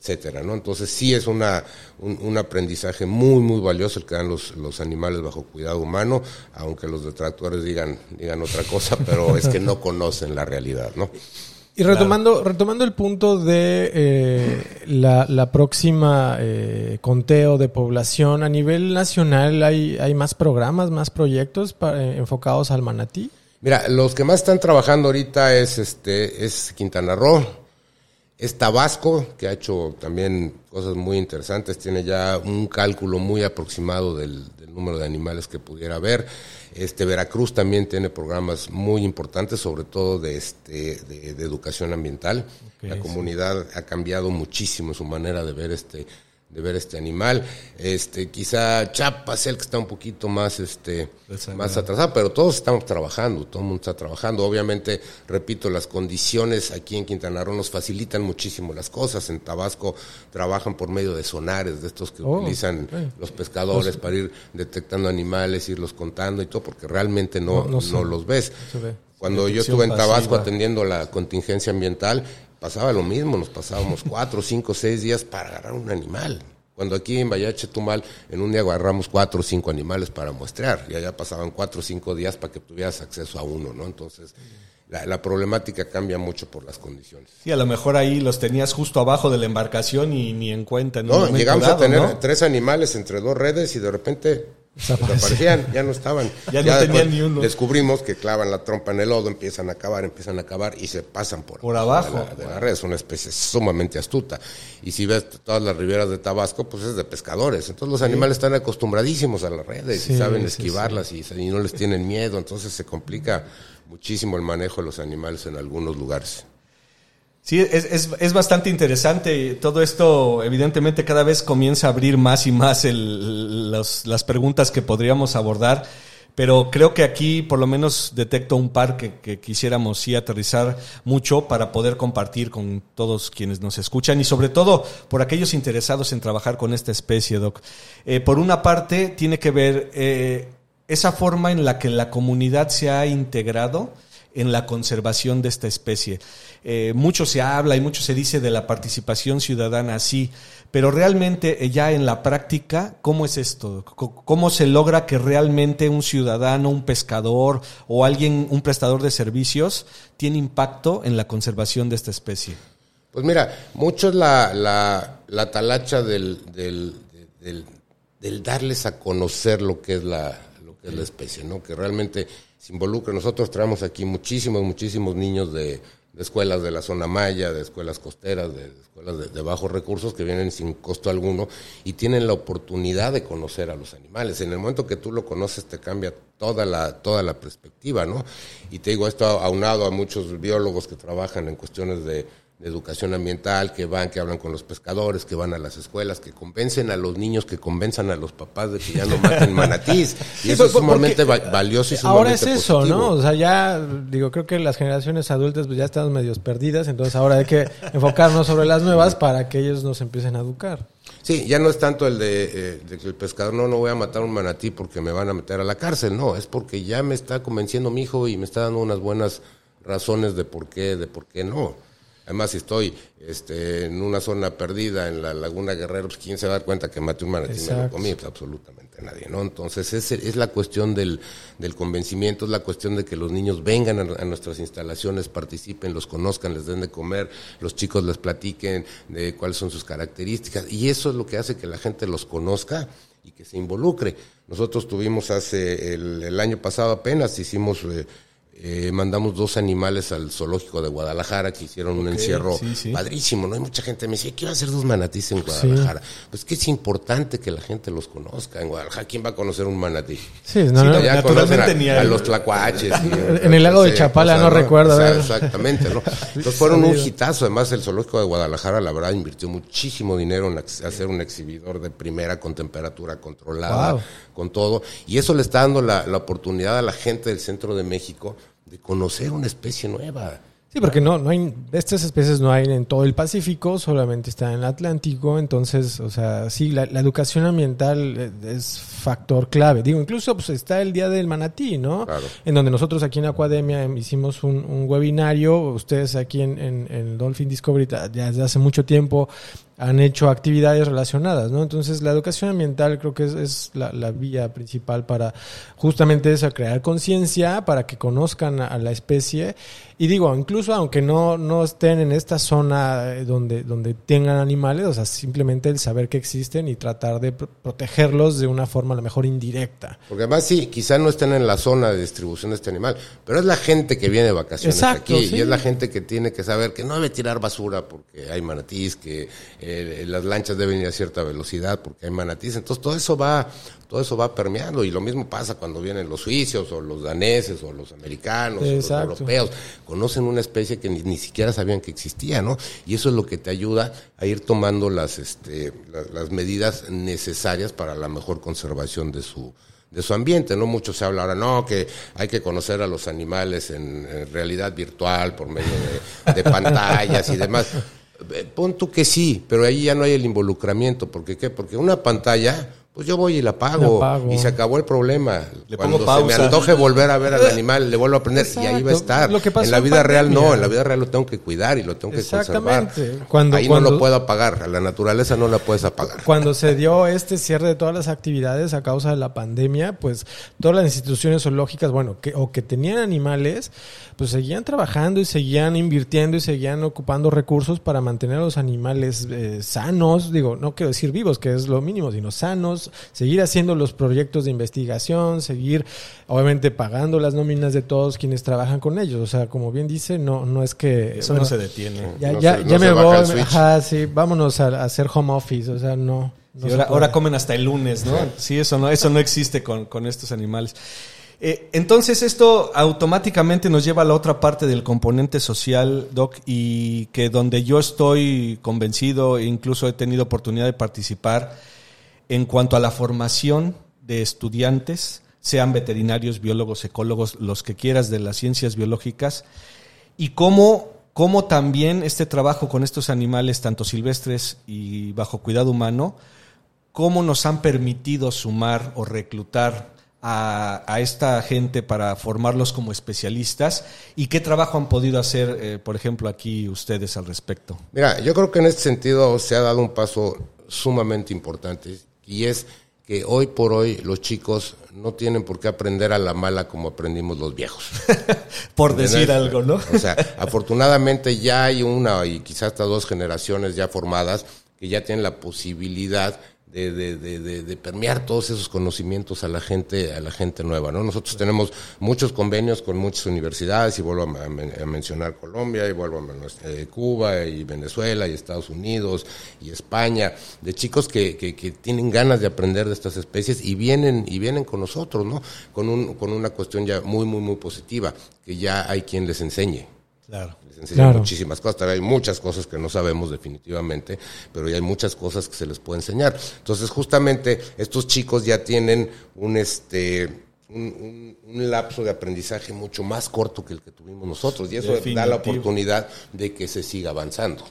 etcétera, ¿no? Entonces sí es una, un, aprendizaje muy, muy valioso el que dan los, los animales bajo cuidado humano, aunque los detractores digan, digan otra cosa, pero es que no conocen la realidad, ¿no? Y retomando, retomando el punto de eh, la, la, próxima eh, conteo de población, a nivel nacional hay, hay más programas, más proyectos eh, enfocados al manatí. Mira, los que más están trabajando ahorita es este es Quintana Roo, es Tabasco, que ha hecho también cosas muy interesantes, tiene ya un cálculo muy aproximado del, número de animales que pudiera haber. Este Veracruz también tiene programas muy importantes, sobre todo de este de, educación ambiental. La comunidad ha cambiado muchísimo su manera de ver este de ver este animal. Este, quizá Chiapas el que está un poquito más, este, más atrasado, pero todos estamos trabajando, todo el mundo está trabajando. Obviamente, repito, las condiciones aquí en Quintana Roo nos facilitan muchísimo las cosas. En Tabasco trabajan por medio de sonares, de estos que oh, utilizan los pescadores para ir detectando animales, irlos contando y todo, porque realmente no, no, los ves. Cuando yo estuve en Tabasco atendiendo la contingencia ambiental, pasaba lo mismo, nos pasábamos cuatro, cinco, seis días para agarrar un animal. Cuando aquí en Vallache Tumal, en un día agarramos cuatro o cinco animales para muestrear, y allá pasaban cuatro o cinco días para que tuvieras acceso a uno, ¿no? Entonces, la, problemática cambia mucho por las condiciones. Sí, a lo mejor ahí los tenías justo abajo de la embarcación y ni en cuenta. no, llegamos a tener tres animales entre dos redes y de repente desaparecían, ya no estaban. ya, no tenían ni uno. Descubrimos que clavan la trompa en el lodo, empiezan a cavar, empiezan a cavar y se pasan por, por abajo de la, red. Es una especie sumamente astuta. Y si ves todas las riberas de Tabasco, pues es de pescadores. Entonces los animales están acostumbradísimos a las redes y saben esquivarlas y, y no les tienen miedo. Entonces se complica muchísimo el manejo de los animales en algunos lugares. Sí, es, es, bastante interesante. Todo esto, evidentemente, cada vez comienza a abrir más y más las preguntas que podríamos abordar. Pero creo que aquí por lo menos detecto un par que, quisiéramos sí aterrizar mucho para poder compartir con todos quienes nos escuchan y sobre todo por aquellos interesados en trabajar con esta especie, Doc. Eh, por una parte, tiene que ver eh, esa forma en la que la comunidad se ha integrado en la conservación de esta especie. Eh, mucho se habla y mucho se dice de la participación ciudadana, sí, pero realmente eh, ya en la práctica, ¿cómo es esto? ¿Cómo se logra que realmente un ciudadano, un pescador o alguien, un prestador de servicios, tiene impacto en la conservación de esta especie? Pues mira, mucho es la, la, talacha del, del, del darles a conocer lo que es la, es la especie, ¿no? Que realmente se involucra. Nosotros traemos aquí muchísimos, muchísimos niños de, escuelas de la zona maya, de escuelas costeras, de, escuelas de, bajos recursos que vienen sin costo alguno y tienen la oportunidad de conocer a los animales. En el momento que tú lo conoces te cambia toda la, toda la perspectiva, ¿no? Y te digo esto aunado a muchos biólogos que trabajan en cuestiones de de educación ambiental, que van, que hablan con los pescadores, que van a las escuelas, que convencen a los niños, que convenzan a los papás de que ya no maten manatís. Y eso es sumamente valioso y sumamente Ahora es eso, ¿no? O sea, ya, digo, creo que las generaciones adultas pues ya están medios perdidas, entonces ahora hay que enfocarnos sobre las nuevas para que ellos nos empiecen a educar. Sí, ya no es tanto el de, eh, de, que el pescador no, no voy a matar un manatí porque me van a meter a la cárcel, no, es porque ya me está convenciendo mi hijo y me está dando unas buenas razones de por qué, de por qué no. Además, si estoy este, en una zona perdida en la Laguna Guerrero, pues quién se va a dar cuenta que maté un manatí y me lo comí, pues absolutamente nadie, ¿no? Entonces, es, es la cuestión del, del, convencimiento, es la cuestión de que los niños vengan a, nuestras instalaciones, participen, los conozcan, les den de comer, los chicos les platiquen de cuáles son sus características, y eso es lo que hace que la gente los conozca y que se involucre. Nosotros tuvimos hace el, el año pasado apenas, hicimos... Eh, eh, mandamos dos animales al zoológico de Guadalajara que hicieron un encierro padrísimo, ¿no? Hay mucha gente que me dice, ¿qué va a hacer dos manatís en Guadalajara? Pues que es importante que la gente los conozca. En Guadalajara, ¿quién va a conocer un manatí? Sí, no, no, ya conocen a, los tlacuaches. en el lago de Chapala, no, recuerdo. exactamente, ¿no? Entonces fueron un hitazo. Además, el zoológico de Guadalajara, la verdad, invirtió muchísimo dinero en hacer un exhibidor de primera con temperatura controlada, con todo. Y eso le está dando la oportunidad a la gente del centro de México de conocer una especie nueva. Sí, porque no, no hay, estas especies no hay en todo el Pacífico, solamente están en el Atlántico, entonces, o sea, sí, la, educación ambiental eh, es factor clave. Digo, incluso pues está el Día del Manatí, ¿no? Claro. En donde nosotros aquí en Acuademia hicimos un, un webinario, ustedes aquí en, en, en Dolphin Discovery ya desde hace mucho tiempo han hecho actividades relacionadas, ¿no? Entonces la educación ambiental creo que es, la, vía principal para justamente eso, crear conciencia, para que conozcan a, la especie. Y digo, incluso aunque no, no estén en esta zona eh, donde, donde tengan animales, o sea, simplemente el saber que existen y tratar de protegerlos de una forma a lo mejor indirecta. Porque además sí, quizás no estén en la zona de distribución de este animal, pero es la gente que viene de vacaciones aquí y es la gente que tiene que saber que no debe tirar basura porque hay manatís, que... Eh, las lanchas deben ir a cierta velocidad porque hay manatís. Entonces todo eso va, todo eso va permeando y lo mismo pasa cuando vienen los suizos o los daneses o los americanos o los europeos. Conocen una especie que ni, siquiera sabían que existía, ¿no? Y eso es lo que te ayuda a ir tomando las, este, las, medidas necesarias para la mejor conservación de su, de su ambiente, ¿no? Mucho se habla ahora, no, que hay que conocer a los animales en, realidad virtual por medio de pantallas y demás. Eh, pon tú que sí, pero ahí ya no hay el involucramiento. ¿Por qué? Porque una pantalla pues yo voy y la pago, La pago. y se acabó el problema. Le Cuando pongo se me pausa. antoje volver a ver al animal, le vuelvo a aprender y ahí va a Exacto. estar. Lo que pasó en la en vida real no, en la vida real lo tengo que cuidar y lo tengo que conservar. Exactamente. Cuando- ahí cuando- no lo puedo apagar, a la naturaleza no la puedes apagar. Cuando se dio este cierre de todas las actividades a causa de la pandemia, pues todas las instituciones zoológicas, bueno, que, o que tenían animales, pues seguían trabajando y seguían invirtiendo y seguían ocupando recursos para mantener a los animales eh, sanos, digo, no quiero decir vivos, que es lo mínimo, sino sanos, seguir haciendo los proyectos de investigación, seguir obviamente pagando las nóminas de todos quienes trabajan con ellos. O sea, como bien dice, no, no es que... Eso no se detiene. Ya, No ya, se- ya me voy, ajá, sí, vámonos a, a hacer home office, o sea, no. no Y se ahora, puede. ahora comen hasta el lunes, ¿no? Sí, eso no, eso no existe con, con estos animales. Eh, entonces esto automáticamente nos lleva a la otra parte del componente social, Doc, y que donde yo estoy convencido e incluso he tenido oportunidad de participar en cuanto a la formación de estudiantes, sean veterinarios, biólogos, ecólogos, los que quieras de las ciencias biológicas, y cómo, cómo también este trabajo con estos animales, tanto silvestres y bajo cuidado humano, cómo nos han permitido sumar o reclutar a, esta gente para formarlos como especialistas y qué trabajo han podido hacer, eh, por ejemplo, aquí ustedes al respecto. Mira, yo creo que en este sentido se ha dado un paso sumamente importante y es que hoy por hoy los chicos no tienen por qué aprender a la mala como aprendimos los viejos. Por decir algo, ¿no? O sea, afortunadamente ya hay una y quizás hasta dos generaciones ya formadas que ya tienen la posibilidad de, de, de, de, permear todos esos conocimientos a la gente, a la gente nueva, ¿no? Nosotros tenemos muchos convenios con muchas universidades y vuelvo a, men- a mencionar Colombia y vuelvo a eh, Cuba y Venezuela y Estados Unidos y España, de chicos que, que, que tienen ganas de aprender de estas especies y vienen, y vienen con nosotros, ¿no? Con un, con una cuestión ya muy, muy, muy positiva, que ya hay quien les enseñe. Claro. Enseñan Claro. muchísimas cosas. Todavía hay muchas cosas que no sabemos definitivamente, pero ya hay muchas cosas que se les puede enseñar. Entonces, justamente, estos chicos ya tienen un este un, un- un lapso de aprendizaje mucho más corto que el que tuvimos nosotros. Y eso da la oportunidad de que se siga avanzando.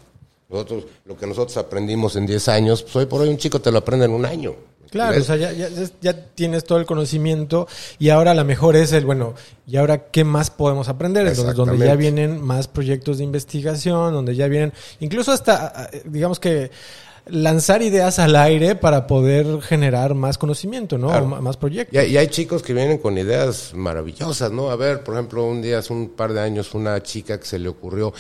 Nosotros, lo que nosotros aprendimos en 10 años, pues hoy por hoy un chico te lo aprende en un año. Claro, ¿Ves? o sea, ya, ya, ya tienes todo el conocimiento y ahora a lo mejor es el, bueno, ¿y ahora qué más podemos aprender? Entonces, donde ya vienen más proyectos de investigación, donde ya vienen, incluso hasta, digamos que, lanzar ideas al aire para poder generar más conocimiento, ¿no? Claro. Más proyectos. Y hay chicos que vienen con ideas maravillosas, ¿no? A ver, por ejemplo, un día, hace un par de años, una chica que se le ocurrió,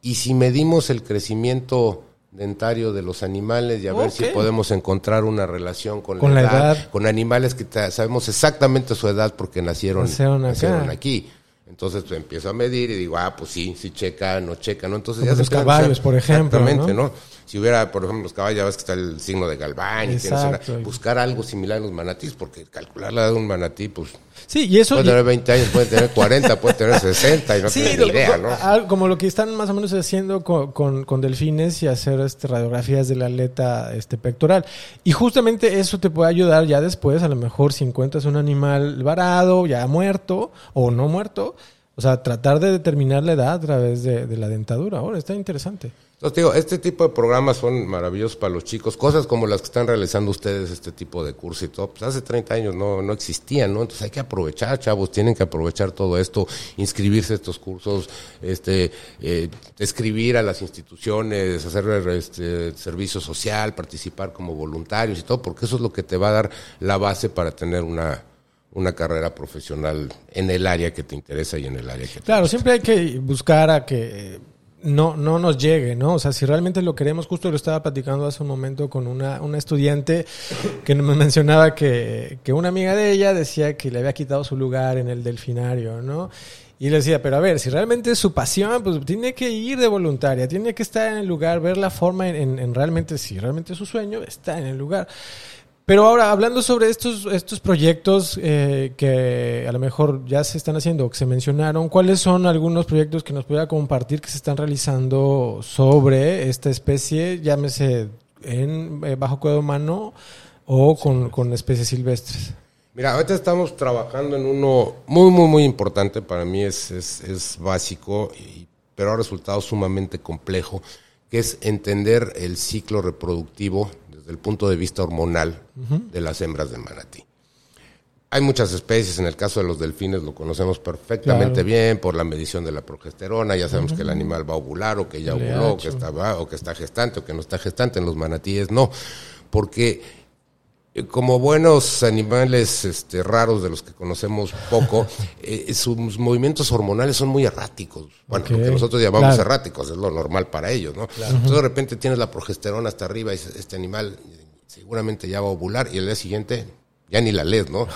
y si medimos el crecimiento dentario de los animales y a ver si podemos encontrar una relación con, Con la, la edad, edad. con animales que sabemos exactamente su edad porque nacieron, Nacieron aquí. Entonces pues, empiezo a medir y digo, ah, pues sí, sí checa, no checa, ¿no? Entonces Como ya se los a caballos, hacer- por ejemplo, Exactamente, ¿no? ¿no? Si hubiera, por ejemplo, los caballos, ya ves que está el signo de Galván y tienes una- buscar algo similar en los manatís, porque calcular la edad de un manatí, pues Sí, y eso... puede tener 20 años, puede tener 40, puede tener 60 y no Sí, ni idea, ¿no? como lo que están más o menos haciendo con, con- con delfines y hacer este, radiografías de la aleta este, pectoral. Y justamente eso te puede ayudar ya después, a lo mejor si encuentras un animal varado, ya muerto o no muerto, o sea, tratar de determinar la edad a través de, de la dentadura. Ahora, está interesante. Entonces, digo, este tipo de programas son maravillosos para los chicos, cosas como las que están realizando ustedes, este tipo de curso y todo, pues hace 30 años no, no existían, ¿no? Entonces hay que aprovechar, chavos, tienen que aprovechar todo esto, inscribirse a estos cursos, este, eh, escribir a las instituciones, hacer este, servicio social, participar como voluntarios y todo, porque eso es lo que te va a dar la base para tener una, una carrera profesional en el área que te interesa y en el área que te Claro, siempre hay que buscar a que eh, no, no nos llegue, ¿no? O sea, si realmente lo queremos, justo lo estaba platicando hace un momento con una, una estudiante que me mencionaba que, que una amiga de ella decía que le había quitado su lugar en el delfinario, ¿no? Y le decía, pero a ver, si realmente es su pasión, pues tiene que ir de voluntaria, tiene que estar en el lugar, ver la forma en, en- en realmente, si realmente es su sueño, está en el lugar. Pero ahora, hablando sobre estos, estos proyectos eh, que a lo mejor ya se están haciendo o que se mencionaron, ¿cuáles son algunos proyectos que nos pudiera compartir que se están realizando sobre esta especie, llámese en eh, bajo cuidado humano o con, con especies silvestres? Mira, ahorita estamos trabajando en uno muy, muy, muy importante. Para mí es, es, es básico, y, pero ha resultado sumamente complejo, que es entender el ciclo reproductivo desde el punto de vista hormonal de las hembras de manatí. Hay muchas especies, en el caso de los delfines lo conocemos perfectamente Claro. bien por la medición de la progesterona, ya sabemos que el animal va a ovular o que ya ovuló, o que está, o que está gestante o que no está gestante, en los manatíes no, porque como buenos animales este, raros de los que conocemos poco, eh, sus movimientos hormonales son muy erráticos. Bueno, lo que nosotros llamamos claro. erráticos, es lo normal para ellos, ¿no? Entonces de repente tienes la progesterona hasta arriba y este animal seguramente ya va a ovular y el día siguiente ya ni la lees, ¿no?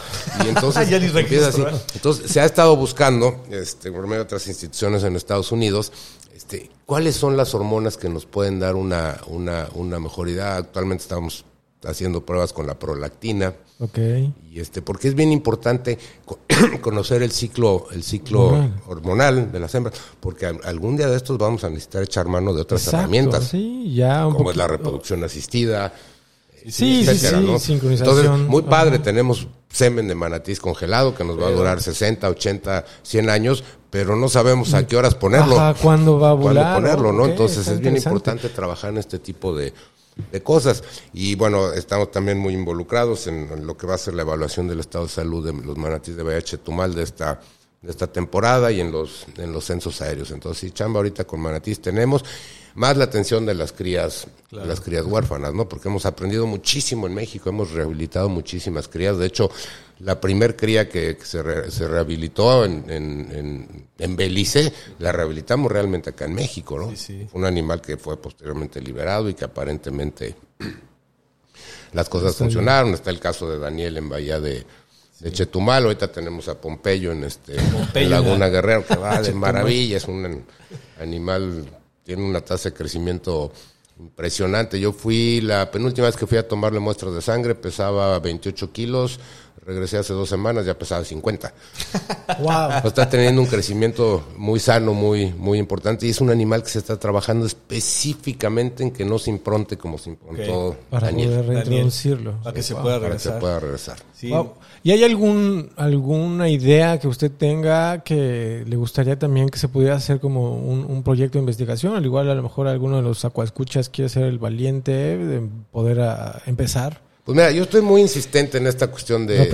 Y entonces Ya ni empieza registro, así. ¿eh? Entonces se ha estado buscando, este, por medio de otras instituciones en Estados Unidos, este, cuáles son las hormonas que nos pueden dar una, una, una mejoridad. Actualmente estamos haciendo pruebas con la prolactina. Ok. Y este, porque es bien importante co- conocer el ciclo, el ciclo Hormonal. hormonal de las hembras, porque al- algún día de estos vamos a necesitar echar mano de otras Exacto, herramientas, Sí, ya un como es la reproducción asistida, Sí, sí, etcétera, sí, ¿no? sincronización. Entonces, muy padre, tenemos semen de manatís congelado que nos va a durar 60, 80, 100 años, pero no sabemos a qué horas ponerlo. Ajá, ¿cuándo va a cuándo ovular? ponerlo, ¿no? Entonces es bien importante trabajar en este tipo de, de cosas. Y bueno, estamos también muy involucrados en, lo que va a ser la evaluación del estado de salud de los manatís de VH Tumal de esta de esta temporada y en los en los censos aéreos. Entonces, sí, chamba ahorita con manatís tenemos más la atención de las crías las crías huérfanas, ¿no? Porque hemos aprendido muchísimo en México, hemos rehabilitado muchísimas crías. De hecho, la primer cría que, que se, re- se rehabilitó en, en, en, en Belice, la rehabilitamos realmente acá en México, ¿no? Sí, sí. Fue un animal que fue posteriormente liberado y que aparentemente las cosas funcionaron. Está el caso de Daniel en Bahía de, de Chetumal. Ahorita tenemos a Pompeyo en este Pompeyo, en Laguna la- Guerrero, que va de maravilla. Es un an- animal, tiene una tasa de crecimiento impresionante. Yo fui, la penúltima vez que fui a tomarle muestras de sangre, pesaba 28 kilos. Regresé hace dos semanas, ya pesaba 50. Wow. Pues está teniendo un crecimiento muy sano, muy, muy importante. Y es un animal que se está trabajando específicamente en que no se impronte como se improntó Para Daniel. poder Daniel, reintroducirlo. Para que se Wow. pueda Para que se regresar. pueda regresar. Sí. Wow. ¿Y hay algún alguna idea que usted tenga que le gustaría también que se pudiera hacer como un, un proyecto de investigación? Al igual a lo mejor alguno de los acuascuchas quiere ser el valiente de poder ah, empezar. Pues mira, yo estoy muy insistente en esta cuestión de,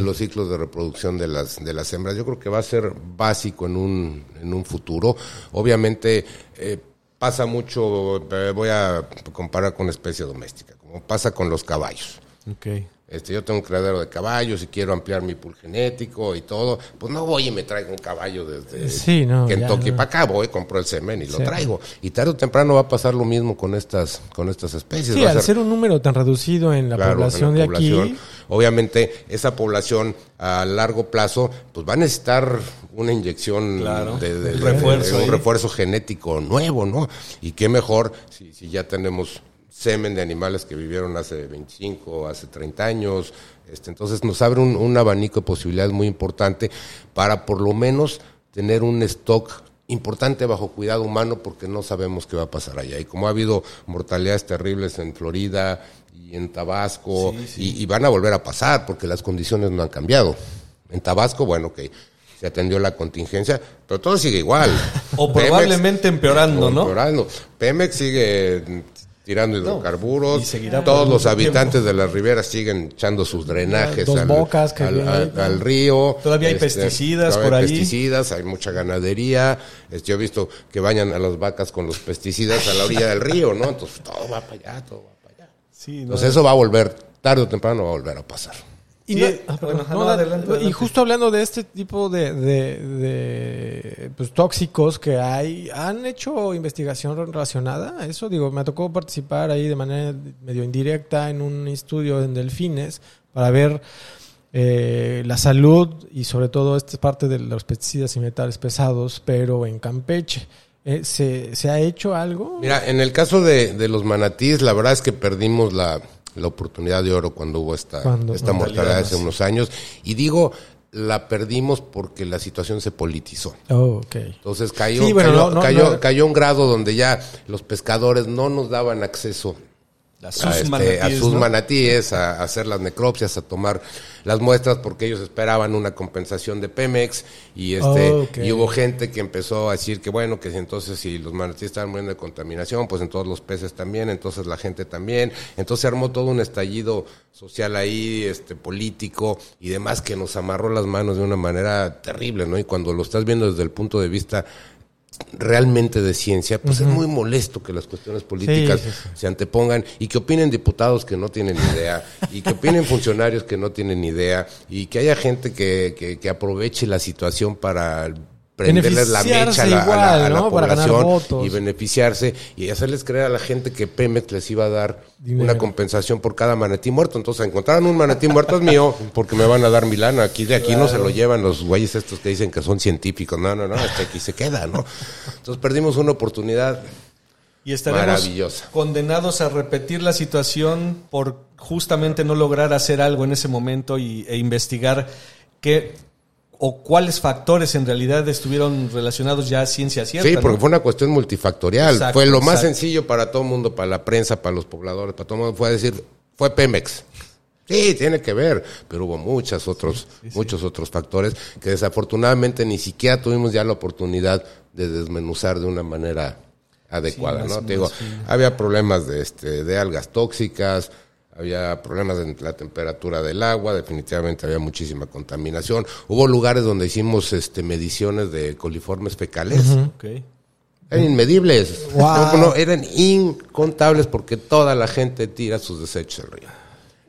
los ciclos de reproducción de las, de las hembras. Yo creo que va a ser básico en un, en un futuro. Obviamente eh, pasa mucho, eh, voy a comparar con especie doméstica, como pasa con los caballos. Ok. Este, yo tengo un criadero de caballos y quiero ampliar mi pool genético y todo. Pues no voy y me traigo un caballo desde Sí, no, Kentucky no. para acá, voy, compro el semen y lo traigo. Y tarde o temprano va a pasar lo mismo con estas, con estas especies. Sí, Va al ser- ser un número tan reducido en la Claro, población en la de población. aquí, Obviamente, esa población a largo plazo, pues va a necesitar una inyección Claro, de, de- un de- refuerzo de ahí. un refuerzo genético nuevo, ¿no? Y qué mejor si, si ya tenemos semen de animales que vivieron hace 25, hace 30 años. Este, entonces nos abre un, un abanico de posibilidades muy importante para por lo menos tener un stock importante bajo cuidado humano porque no sabemos qué va a pasar allá. Y como ha habido mortalidades terribles en Florida y en Tabasco, Y, y van a volver a pasar porque las condiciones no han cambiado. En Tabasco, bueno, que se atendió la contingencia, pero todo sigue igual. O Pemex- probablemente empeorando, ¿no? empeorando. Pemex sigue tirando hidrocarburos. y seguirá Todos los habitantes de las riberas siguen echando sus drenajes al, bocas que al- vienen al- ahí, ¿no? al río. Este, Todavía hay pesticidas todavía por hay ahí. pesticidas, hay mucha ganadería. Este, yo he visto que bañan a las vacas con los pesticidas a la orilla del río, ¿no? Entonces todo va para allá, todo va para allá. Sí, no, Entonces eso va a volver, tarde o temprano va a volver a pasar. Y, Sí, no- ah, perdón. bueno, No, no, da- adelante, y adelante. justo hablando de este tipo de, de- de, pues, tóxicos que hay, ¿han hecho investigación relacionada a eso? Digo, me tocó participar ahí de manera medio indirecta en un estudio en delfines para ver eh, la salud y sobre todo esta parte de los pesticidas y metales pesados, pero en Campeche. Eh, ¿se, ¿Se ha hecho algo? Mira, en el caso de, de los manatíes, la verdad es que perdimos la, la oportunidad de oro cuando hubo esta, Cuando- esta mortalidad hace unos años. Y digo, la perdimos porque la situación se politizó. Oh. Entonces cayó, Sí, bueno, cayó, no, no, cayó, no. cayó un grado donde ya los pescadores no nos daban acceso a, este, a sus manatíes, a, hacer las necropsias, a tomar las muestras porque ellos esperaban una compensación de Pemex y este y hubo gente que empezó a decir que bueno, que entonces si los manatíes estaban muriendo de contaminación, pues entonces los peces también, entonces la gente también, entonces se armó todo un estallido social ahí, este político y demás que nos amarró las manos de una manera terrible, ¿no? Y cuando lo estás viendo desde el punto de vista realmente de ciencia, pues es muy molesto que las cuestiones políticas se antepongan y que opinen diputados que no tienen idea y que opinen funcionarios que no tienen idea y que haya gente que, que aproveche la situación para prenderles la mecha a la, población y beneficiarse y hacerles creer a la gente que Pemex les iba a dar una compensación por cada manatí muerto. Entonces encontraron un manatí muerto es mío porque me van a dar Milana. Aquí de aquí no se lo llevan los güeyes estos que dicen que son científicos. No, no, no, hasta aquí se queda, ¿no? Entonces perdimos una oportunidad y estaremos condenados a repetir la situación por justamente no lograr hacer algo en ese momento y, e investigar qué o cuáles factores en realidad estuvieron relacionados ya a ciencia cierta. Sí, porque fue una cuestión multifactorial. fue lo más sencillo para todo el mundo, para la prensa, para los pobladores, para todo el mundo, fue decir, fue Pemex. Sí, tiene que ver, pero hubo muchos otros, muchos otros factores que desafortunadamente ni siquiera tuvimos ya la oportunidad de desmenuzar de una manera adecuada, ¿no? Te digo, había problemas de este, de algas tóxicas, había problemas en la temperatura del agua, definitivamente había muchísima contaminación. Hubo lugares donde hicimos este, mediciones de coliformes fecales. Eran inmedibles. eran incontables porque toda la gente tira sus desechos al río.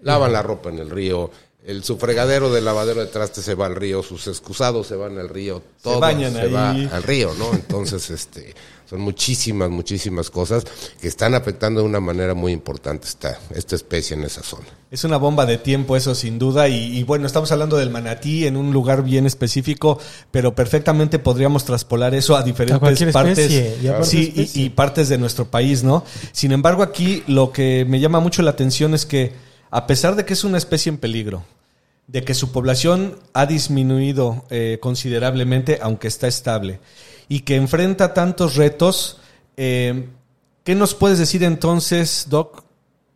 Lavan la ropa en el río, el sufregadero del lavadero de traste se va al río, sus excusados se van al río, todo se, va al río, ¿no? Entonces, este, son muchísimas, muchísimas cosas que están afectando de una manera muy importante esta, esta especie en esa zona. Es una bomba de tiempo, eso sin duda. Y, bueno, estamos hablando del manatí en un lugar bien específico, pero perfectamente podríamos traspolar eso a diferentes partes sí, y, partes de nuestro país, ¿no? Sin embargo, aquí lo que me llama mucho la atención es que, a pesar de que es una especie en peligro, de que su población ha disminuido eh, considerablemente, aunque está estable, y que enfrenta tantos retos. Eh, ¿Qué nos puedes decir entonces, Doc,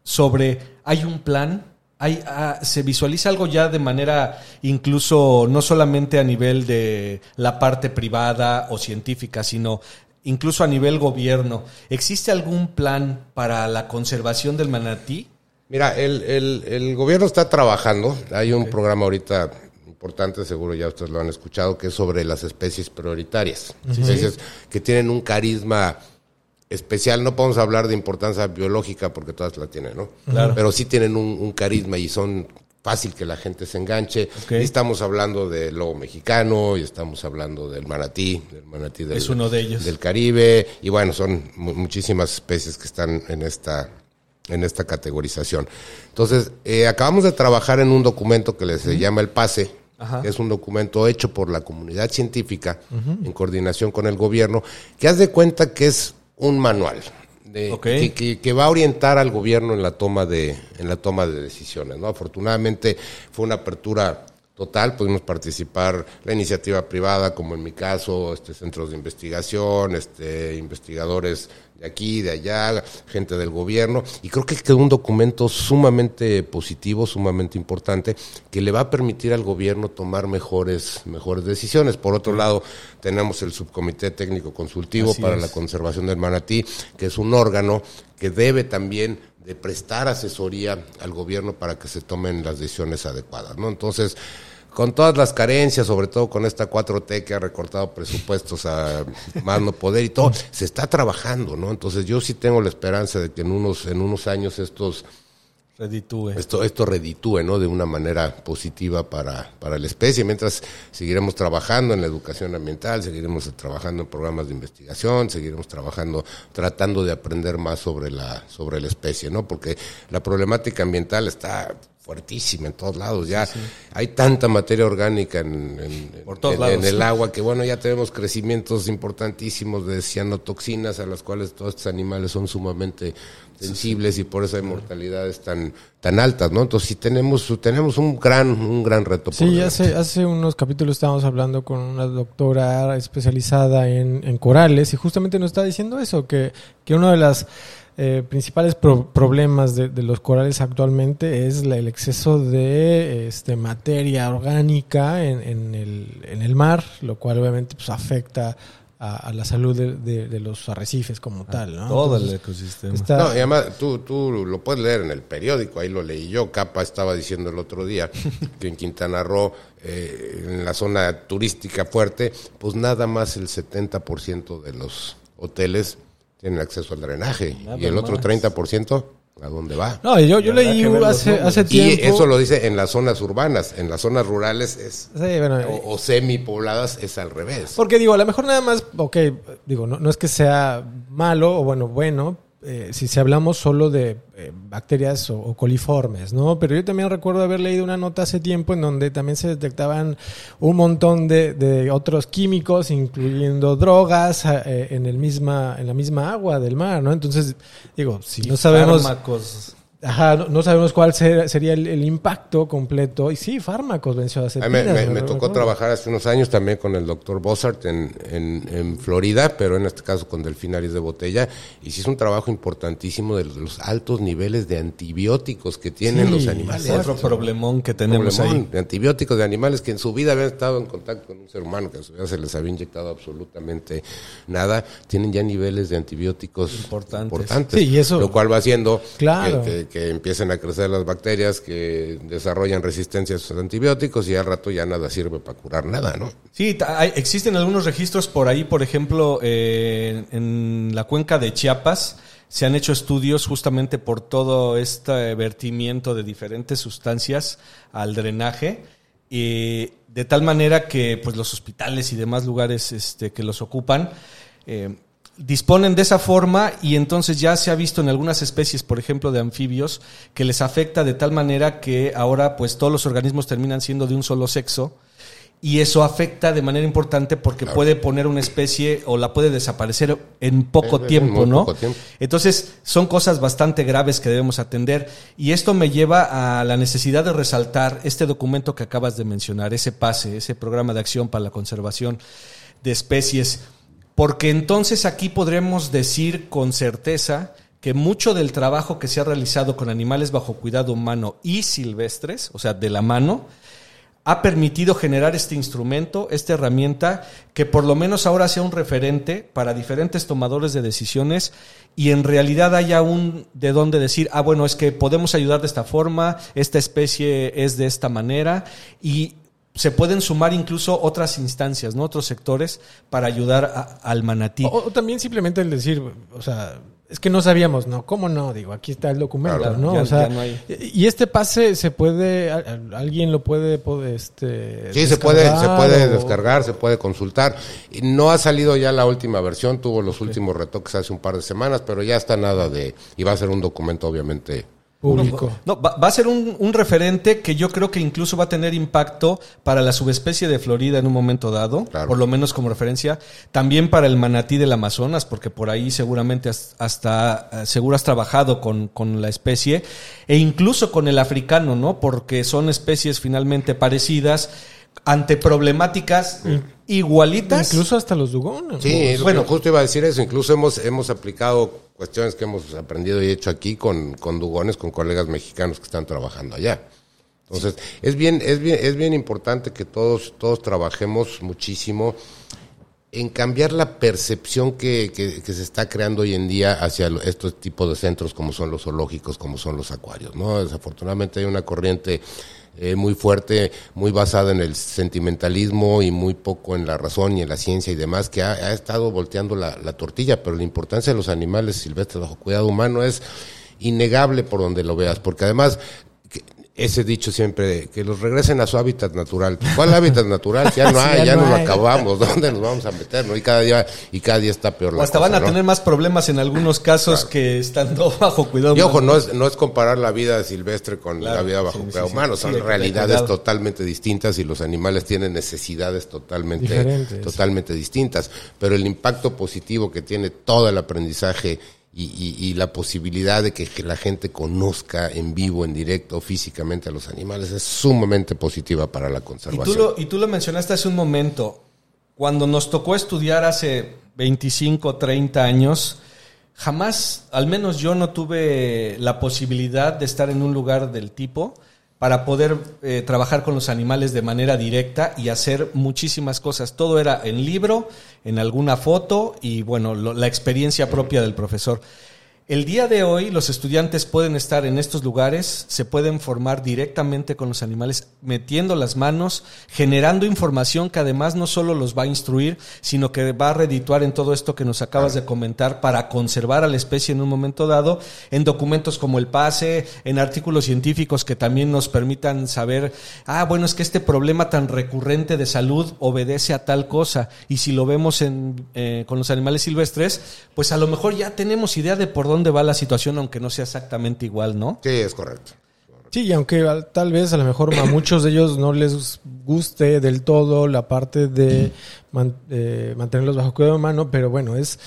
sobre hay un plan? Hay, ah, ¿Se visualiza algo ya de manera incluso no solamente a nivel de la parte privada o científica, sino incluso a nivel gobierno? ¿Existe algún plan para la conservación del manatí? Mira, el, gobierno está trabajando. Hay un programa ahorita importante, seguro ya ustedes lo han escuchado, que es sobre las especies prioritarias. Especies que tienen un carisma especial. No podemos hablar de importancia biológica porque todas la tienen, ¿no? Pero sí tienen un, carisma y son fácil que la gente se enganche. Y estamos hablando del lobo mexicano y estamos hablando del manatí, del manatí del, es uno de ellos. del Caribe. Y bueno, son muchísimas especies que están en esta en esta categorización. Entonces, eh, acabamos de trabajar en un documento que se llama el PASE, es un documento hecho por la comunidad científica en coordinación con el gobierno, que haz de cuenta que es un manual de, que, va a orientar al gobierno en la toma de en la toma de decisiones. ¿no? Afortunadamente fue una apertura total, pudimos participar la iniciativa privada, como en mi caso, este centros de investigación, este investigadores de aquí, de allá, gente del gobierno, y creo que quedó un documento sumamente positivo, sumamente importante, que le va a permitir al gobierno tomar mejores, mejores decisiones. Por otro lado, tenemos el Subcomité Técnico Consultivo para la Conservación del Manatí, que es un órgano que debe también de prestar asesoría al gobierno para que se tomen las decisiones adecuadas, ¿no? Entonces, con todas las carencias, sobre todo con esta 4T que ha recortado presupuestos a más no poder y todo, se está trabajando, ¿no? Entonces yo sí tengo la esperanza de que en unos, en unos años estos... Reditúe. Esto, esto reditúe, ¿no? De una manera positiva para, para la especie, mientras seguiremos trabajando en la educación ambiental, seguiremos trabajando en programas de investigación, seguiremos trabajando, tratando de aprender más sobre la, sobre la especie, ¿no? Porque la problemática ambiental está fuertísima en todos lados. Ya hay tanta materia orgánica en, el agua que, bueno, ya tenemos crecimientos importantísimos de cianotoxinas a las cuales todos estos animales son sumamente sensibles y por eso hay mortalidades tan tan altas, ¿no? Entonces sí tenemos tenemos un gran un gran reto. sí, hace hace unos capítulos estábamos hablando con una doctora especializada en, en corales y justamente nos está diciendo eso que que una de las eh, principales pro- problemas de, de los corales actualmente es la- el exceso de este, materia orgánica en, en el, en el mar, lo cual obviamente pues, afecta a, a la salud de, de- de los arrecifes como tal. ¿no? Todo el ecosistema. está- No, y además tú, tú lo puedes leer en el periódico, ahí lo leí yo. Capa estaba diciendo el otro día que en Quintana Roo, eh, en la zona turística fuerte, pues nada más el 70% de los hoteles tienen acceso al drenaje. Nada y el otro más. 30%, ¿a dónde va? No, yo, yo leí hace, hace y tiempo. eso lo dice en las zonas urbanas. En las zonas rurales es, Sí, bueno, o, o semipobladas es al revés. Porque digo, a lo mejor nada más, ok, digo, no, no es que sea malo o bueno, bueno, eh, si, si hablamos solo de eh, bacterias o, o coliformes, ¿no? Pero yo también recuerdo haber leído una nota hace tiempo en donde también se detectaban un montón de, de otros químicos, incluyendo drogas, eh, en, el misma, en la misma agua del mar, ¿no? Entonces, digo, si no sabemos... Fármacos. Ajá, no, no sabemos cuál ser- sería el, el impacto completo. Y sí, fármacos, benzodiazepinas. me, me- me tocó trabajar hace unos años también con el doctor Bossart en, en, en Florida, pero en este caso con delfinarios de botella, y sí es un trabajo importantísimo de los altos niveles de antibióticos que tienen Sí, los animales. Otro problemón que tenemos Problemón ahí. de antibióticos de animales que en su vida habían estado en contacto con un ser humano, que en su vida se les había inyectado absolutamente nada, tienen ya niveles de antibióticos Importantes. Sí, y eso- lo cual va haciendo Claro. que, que- que empiecen a crecer las bacterias que desarrollan resistencia a esos antibióticos y al rato ya nada sirve para curar nada, ¿no? Sí, existen algunos registros por ahí, por ejemplo, eh, en la cuenca de Chiapas se han hecho estudios justamente por todo este vertimiento de diferentes sustancias al drenaje, de tal manera que pues los hospitales y demás lugares este, que los ocupan eh, disponen de esa forma y entonces ya se ha visto en algunas especies, por ejemplo, de anfibios, que les afecta de tal manera que ahora pues todos los organismos terminan siendo de un solo sexo y eso afecta de manera importante porque puede poner una especie o la puede desaparecer en poco En- en tiempo, muy ¿no? poco tiempo. Entonces, son cosas bastante graves que debemos atender y esto me lleva a la necesidad de resaltar este documento que acabas de mencionar, ese PASE, ese programa de acción para la conservación de especies, porque entonces aquí podremos decir con certeza que mucho del trabajo que se ha realizado con animales bajo cuidado humano y silvestres, o sea, de la mano, ha permitido generar este instrumento, esta herramienta, que por lo menos ahora sea un referente para diferentes tomadores de decisiones y en realidad haya un de dónde decir, ah, bueno, es que podemos ayudar de esta forma, esta especie es de esta manera y se pueden sumar incluso otras instancias, ¿no? Otros sectores para ayudar a- al manatí. O, o también simplemente el decir, o sea, es que no sabíamos, ¿no? ¿Cómo no? Digo, aquí está el documento, Claro, ¿no? ya- o sea, ya no hay. y este pase se puede, alguien lo puede, puede, este. Sí, se puede, se descargar puede o- descargar, se puede consultar. Y no ha salido ya la última versión, tuvo los últimos retoques hace un par de semanas, pero ya está nada de, y va a ser un documento obviamente Público. No, va, va a ser un, un referente que yo creo que incluso va a tener impacto para la subespecie de Florida en un momento dado, Claro. por lo menos como referencia, también para el manatí del Amazonas, porque por ahí seguramente has- hasta eh, seguro has trabajado con, con la especie, e incluso con el africano, ¿no? Porque son especies finalmente parecidas ante problemáticas igualitas. Incluso hasta los dugones. Sí, bueno. justo iba a decir eso. Incluso hemos, hemos aplicado cuestiones que hemos aprendido y hecho aquí con, con Dugones, con colegas mexicanos que están trabajando allá. Entonces, es bien, es bien, es bien importante que todos, todos trabajemos muchísimo en cambiar la percepción que, que- que se está creando hoy en día hacia estos tipos de centros como son los zoológicos, como son los acuarios. ¿no? Desafortunadamente hay una corriente eh, muy fuerte, muy basada en el sentimentalismo y muy poco en la razón y en la ciencia y demás, que ha, estado volteando la, la tortilla, pero la importancia de los animales silvestres bajo cuidado humano es innegable por donde lo veas, porque además ese dicho siempre de que los regresen a su hábitat natural. ¿Cuál hábitat natural? Ya no Sí, hay, ya ya, no no lo acabamos. ¿Dónde nos vamos a meter? ¿no? Y cada día y cada día está peor o la hasta cosa, van a ¿no? tener más problemas en algunos casos que estando bajo cuidado. Y ojo, no es, no es comparar la vida silvestre con Claro, la vida bajo sí, cuidado sí. humano, Sí, son realidades totalmente distintas y los animales tienen necesidades totalmente, Diferentes. totalmente distintas. Pero el impacto positivo que tiene todo el aprendizaje y, y- y la posibilidad de que, que la gente conozca en vivo, en directo, físicamente a los animales es sumamente positiva para la Y tú, conservación. lo, y tú lo mencionaste hace un momento. Cuando nos tocó estudiar hace 25, 30 años, jamás, al menos yo no tuve la posibilidad de estar en un lugar del tipo para poder eh, trabajar con los animales de manera directa y hacer muchísimas cosas. Todo era en libro, en alguna foto y bueno, lo- la experiencia propia del profesor. El día de hoy los estudiantes pueden estar en estos lugares, se pueden formar directamente con los animales, metiendo las manos, generando información que además no solo los va a instruir, sino que va a redituar en todo esto que nos acabas de comentar para conservar a la especie en un momento dado, en documentos como el PASE, en artículos científicos que también nos permitan saber, ah, bueno, es que este problema tan recurrente de salud obedece a tal cosa, y si lo vemos en, eh, con los animales silvestres, pues a lo mejor ya tenemos idea de por dónde va la situación, aunque no sea exactamente igual, ¿no? Sí, es correcto. Sí, y aunque al- tal vez a lo mejor a muchos de ellos no les guste del todo la parte de man- eh, mantenerlos bajo cuidado humano, pero bueno, es,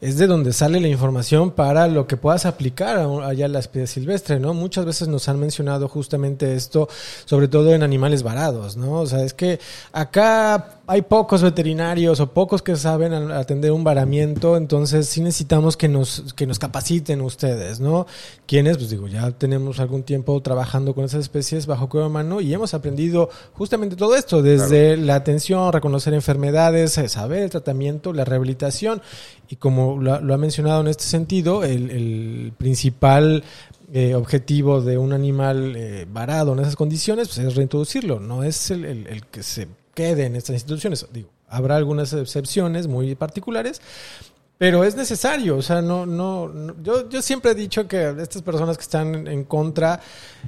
es de donde sale la información para lo que puedas aplicar a- allá a la especie silvestre, ¿no? Muchas veces nos han mencionado justamente esto, sobre todo en animales varados, ¿no? O sea, es que acá hay pocos veterinarios o pocos que saben atender un varamiento, entonces sí necesitamos que nos, que nos capaciten ustedes, ¿no? Quienes, pues digo, ya tenemos algún tiempo trabajando con esas especies bajo cuidado humano y hemos aprendido justamente todo esto, desde la atención, reconocer enfermedades, eh, saber el tratamiento, la rehabilitación y como lo, ha- lo ha mencionado en este sentido, el, el principal eh, objetivo de un animal eh, varado en esas condiciones pues, es reintroducirlo, no es el, el- el que se quede en estas instituciones. Digo, habrá algunas excepciones muy particulares, pero es necesario, o sea, no, no- yo, yo siempre he dicho que estas personas que están en contra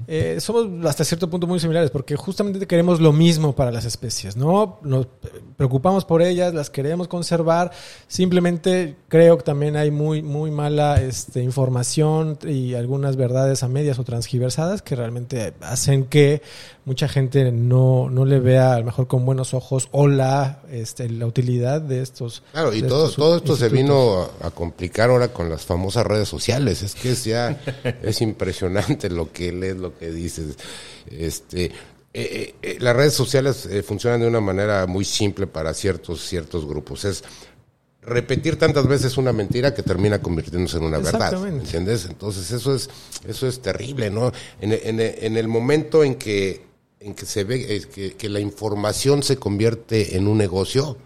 eh, somos hasta cierto punto muy similares, porque justamente queremos lo mismo para las especies, ¿no? Nos preocupamos por ellas, las queremos conservar, simplemente creo que también hay muy, muy mala este, información y algunas verdades a medias o transgiversadas que realmente hacen que mucha gente no, no le vea a lo mejor con buenos ojos o la, este, la utilidad de estos. Claro, y todo, estos todo esto se vino a, a complicar ahora con las famosas redes sociales. Es que es ya es impresionante lo que lees, lo que dices. Este, eh, eh, eh, las redes sociales eh, funcionan de una manera muy simple para ciertos ciertos grupos. Es repetir tantas veces una mentira que termina convirtiéndose en una verdad. ¿Entiendes? Entonces eso es eso es terrible, ¿no? En, en- en el momento en que en que se ve que, que la información se convierte en un negocio,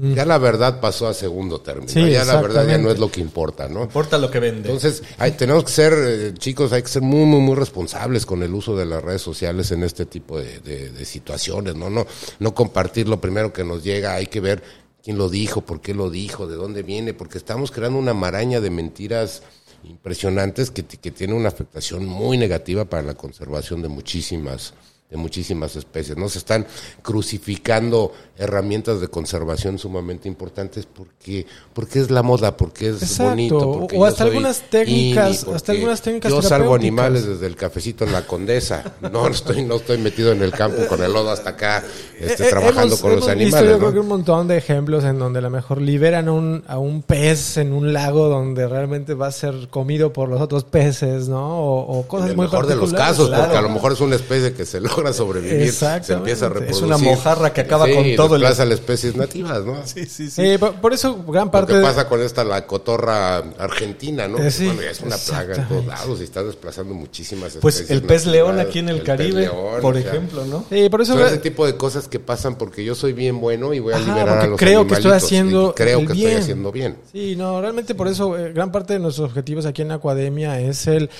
ya la verdad pasó a segundo término. Sí, ya la verdad ya no es lo que importa, ¿no? Importa lo que vende. Entonces, hay- tenemos que ser, eh, chicos, hay que ser muy, muy, muy responsables con el uso de las redes sociales en este tipo de, de- de situaciones, ¿no? ¿no? No compartir lo primero que nos llega, hay que ver quién lo dijo, por qué lo dijo, de dónde viene, porque estamos creando una maraña de mentiras impresionantes que, que tiene una afectación muy negativa para la conservación de muchísimas de muchísimas especies, ¿no? Se están crucificando herramientas de conservación sumamente importantes porque, porque es la moda, porque es Exacto, bonito, porque o hasta algunas técnicas, hasta algunas técnicas Yo salvo animales desde el cafecito en la condesa. No, no estoy, no estoy metido en el campo con el lodo hasta acá, este, Eh, eh, trabajando hemos- con los hemos visto, animales. yo creo que un montón de ejemplos en donde a lo mejor liberan un, a un pez en un lago donde realmente va a ser comido por los otros peces, ¿no? O, o cosas En el muy mejor de los casos, claro. porque a lo mejor es una especie que se logra sobrevivir, se Exactamente. empieza a Es reproducir. una mojarra que acaba Sí, con todo el- desplaza las especies nativas, ¿no? sí, sí, sí. Eh, por, eso gran Lo parte que de- pasa con esta, la cotorra argentina, ¿no? Eh, sí, Bueno, es una plaga en todos lados y está desplazando muchísimas especies. Pues el pez león aquí en el, pez Caribe, león, por o sea, ejemplo, ¿no? Sí, por eso Son ese tipo de cosas que pasan porque yo soy bien bueno y voy a Ajá, liberar a los creo que estoy animalitos, haciendo creo el que bien. estoy haciendo bien. Sí, no, realmente por eso eh, gran parte de nuestros objetivos aquí en la Academia es el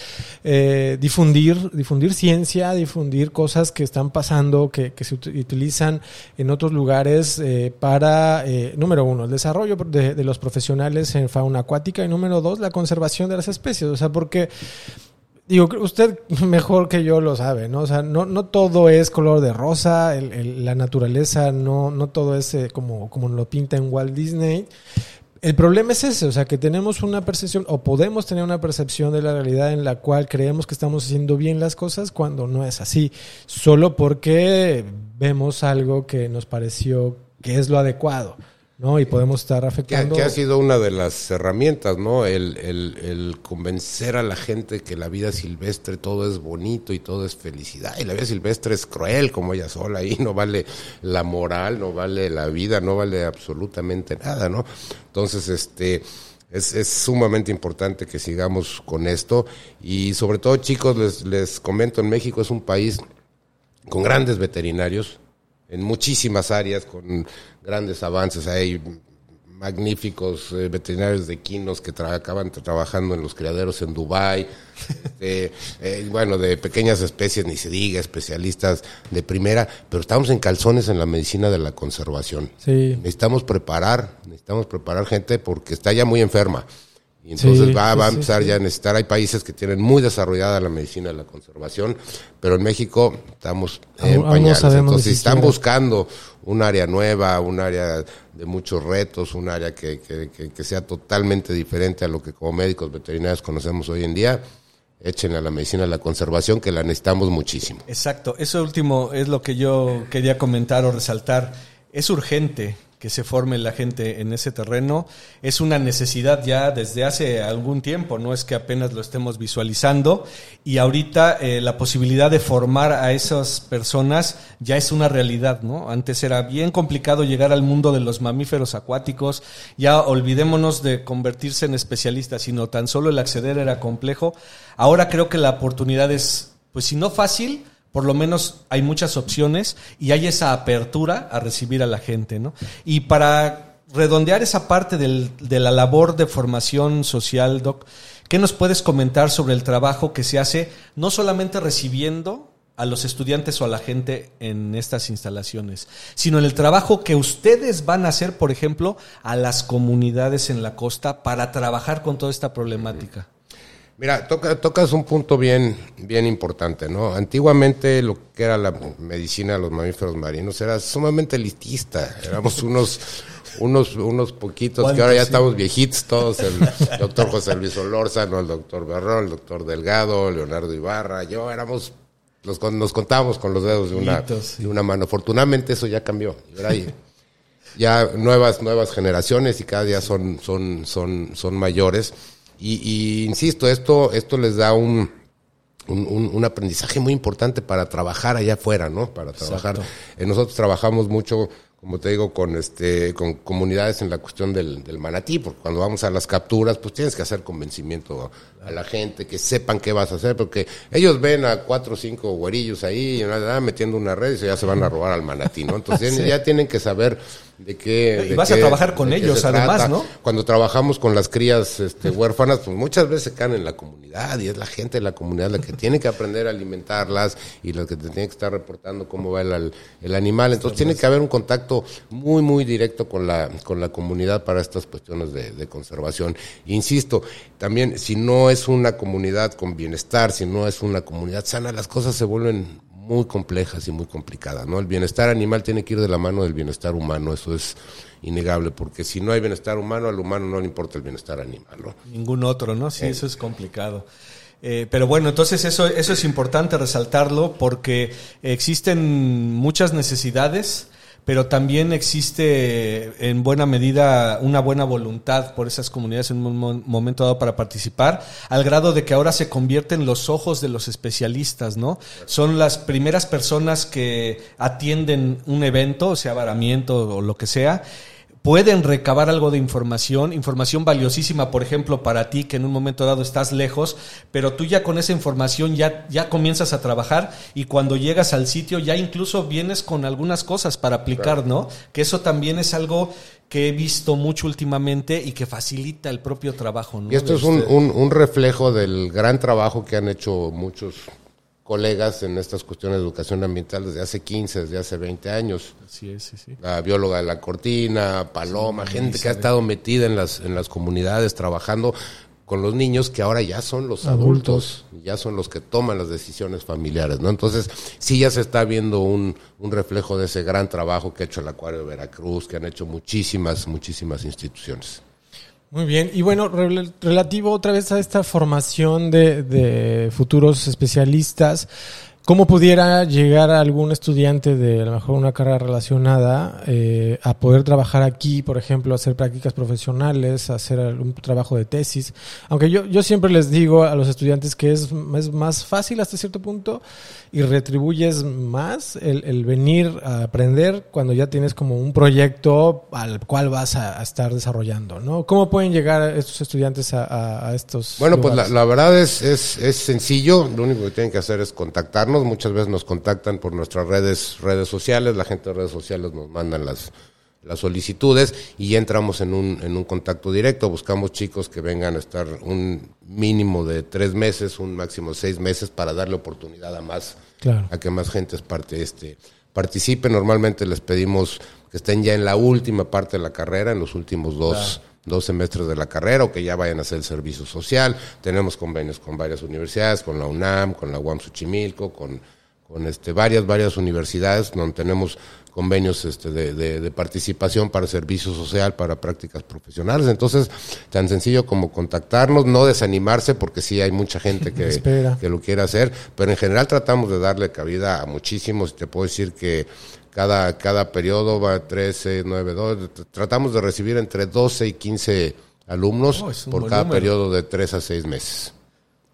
eh, difundir, difundir ciencia, difundir cosas que están pasando, que, se ut- utilizan en otros lugares eh, para, eh, número uno, el desarrollo de, los profesionales en fauna acuática y número dos, la conservación de las especies. O sea, porque Digo, usted mejor que yo lo sabe, ¿no? O sea, no, no todo es color de rosa, la naturaleza, no, no todo es eh, como, como lo pinta en Walt Disney. El problema es ese, o sea, que tenemos una percepción o podemos tener una percepción de la realidad en la cual creemos que estamos haciendo bien las cosas cuando no es así, solo porque vemos algo que nos pareció que es lo adecuado, ¿no? Y podemos estar Que, afectando. que ha sido una de las herramientas, ¿no? El, el, el convencer a la gente que la vida silvestre todo es bonito y todo es felicidad. Y la vida silvestre es cruel como ella sola y no vale la moral, no vale la vida, no vale absolutamente nada, ¿no? Entonces, este, es, es sumamente importante que sigamos con esto y sobre todo chicos, les, les comento, en México es un país con grandes veterinarios en muchísimas áreas, con grandes avances. Hay magníficos eh, veterinarios de quinos que tra acaban trabajando en los criaderos en Dubái, de, eh, bueno, de pequeñas especies, ni se diga, especialistas de primera, pero estamos en calzones en la medicina de la conservación. Sí. Necesitamos preparar, necesitamos preparar gente porque está ya muy enferma. Y entonces Sí, va, sí, va a empezar sí. ya a necesitar, hay países que tienen muy desarrollada la medicina de la conservación, pero en México estamos Aún- en aún no pañales. Entonces, si están buscando un área nueva, un área de muchos retos, un área que, que, que- que sea totalmente diferente a lo que como médicos veterinarios conocemos hoy en día, échenle a la medicina de la conservación que la necesitamos muchísimo. Exacto, eso último es lo que yo quería comentar o resaltar. Es urgente que se forme la gente en ese terreno. Es una necesidad ya desde hace algún tiempo, no es que apenas lo estemos visualizando. Y ahorita eh, la posibilidad de formar a esas personas ya es una realidad, ¿no? Antes era bien complicado llegar al mundo de los mamíferos acuáticos. Ya olvidémonos de convertirse en especialistas, sino tan solo el acceder era complejo. Ahora creo que la oportunidad es, pues si no fácil, por lo menos hay muchas opciones y hay esa apertura a recibir a la gente, ¿no? Y para redondear esa parte del- de la labor de formación social, Doc, ¿qué nos puedes comentar sobre el trabajo que se hace no solamente recibiendo a los estudiantes o a la gente en estas instalaciones, sino en el trabajo que ustedes van a hacer, por ejemplo, a las comunidades en la costa para trabajar con toda esta problemática? Mira, toca, tocas un punto bien, bien importante, ¿no? Antiguamente lo que era la medicina de los mamíferos marinos era sumamente elitista. Éramos unos, unos, unos poquitos que ahora ya estamos viejitos todos. El doctor José Luis Olórzano, el doctor Berrón, el doctor Delgado, Leonardo Ibarra. Yo éramos, los, nos contábamos con los dedos de una, sí. de una mano. Afortunadamente eso ya cambió. Ya nuevas nuevas generaciones y cada día son son son son mayores y, y insisto esto esto les da un un, un- un aprendizaje muy importante para trabajar allá afuera, ¿no? Para trabajar. Eh, nosotros trabajamos mucho, como te digo, con este, con comunidades en la cuestión del, del manatí, porque cuando vamos a las capturas, pues tienes que hacer convencimiento a, la gente, que sepan qué vas a hacer, porque ellos ven a cuatro o cinco güerillos ahí, y nada, metiendo una red y ya se van a robar al manatí, ¿no? Entonces ya tienen que saber de qué. Y de vas a trabajar con ellos, además, trata. ¿no? Cuando trabajamos con las crías este, huérfanas, pues muchas veces se caen en la comunidad y es la gente de la comunidad la que tiene que aprender a alimentarlas y la que te tiene que estar reportando cómo va el, el animal. Entonces tiene que haber un contacto muy, muy directo con la, con la comunidad para estas cuestiones de, de conservación. Insisto, también si no es una comunidad con bienestar, si no es una comunidad sana, las cosas se vuelven muy complejas y muy complicadas, ¿no? El bienestar animal tiene que ir de la mano del bienestar humano, eso es innegable, porque si no hay bienestar humano, al humano no le importa el bienestar animal, ¿no? Ningún otro, ¿no? Sí, eso es complicado. Eh, pero bueno, entonces eso, eso es importante resaltarlo porque existen muchas necesidades, pero también existe en buena medida una buena voluntad por esas comunidades en un mo- momento dado para participar, al grado de que ahora se convierten los ojos de los especialistas, ¿no? Son las primeras personas que atienden un evento, sea varamiento o lo que sea, pueden recabar algo de información, información valiosísima, por ejemplo, para ti que en un momento dado estás lejos, pero tú ya con esa información ya, ya comienzas a trabajar y cuando llegas al sitio ya incluso vienes con algunas cosas para aplicar, ¿no? Que eso también es algo que he visto mucho últimamente y que facilita el propio trabajo, ¿no? Y esto es un, un, un reflejo del gran trabajo que han hecho muchos colegas en estas cuestiones de educación ambiental desde hace 15, desde hace 20 años. Así es, sí, sí. la bióloga de la cortina, Paloma, gente que ha estado metida en las, en las comunidades trabajando con los niños que ahora ya son los adultos, ya son los que toman las decisiones familiares, ¿no? Entonces, sí ya se está viendo un, un reflejo de ese gran trabajo que ha hecho el Acuario de Veracruz, que han hecho muchísimas, muchísimas instituciones. Muy bien, y bueno, rel- relativo otra vez a esta formación de, de futuros especialistas, ¿Cómo pudiera llegar a algún estudiante de a lo mejor una carrera relacionada eh, a poder trabajar aquí, por ejemplo, hacer prácticas profesionales, hacer un trabajo de tesis? Aunque yo, yo siempre les digo a los estudiantes que es, es más fácil hasta cierto punto y retribuyes más el, el, venir a aprender cuando ya tienes como un proyecto al cual vas a, estar desarrollando, ¿no? ¿Cómo pueden llegar estos estudiantes a, a estos Bueno, pues la, la, verdad es, es, es sencillo, lo único que tienen que hacer es contactarnos muchas veces nos contactan por nuestras redes, redes sociales, la gente de redes sociales nos mandan las, las solicitudes y entramos en un, en un contacto directo. Buscamos chicos que vengan a estar un mínimo de tres meses, un máximo de seis meses para darle oportunidad a más, a que más gente parte este, participe. Normalmente les pedimos que estén ya en la última parte de la carrera, en los últimos dos dos semestres de la carrera o que ya vayan a hacer el servicio social. Tenemos convenios con varias universidades, con la UNAM, con la UAM Xochimilco, con, con este, varias, varias universidades donde tenemos convenios este, de, de, participación para servicio social, para prácticas profesionales. Entonces, tan sencillo como contactarnos, no desanimarse, porque sí hay mucha gente que, que lo quiere hacer, pero en general tratamos de darle cabida a muchísimos. Te puedo decir que cada, cada periodo va 13, 9, 2. Tratamos de recibir entre 12 y 15 alumnos oh, por cada periodo de 3 a 6 meses.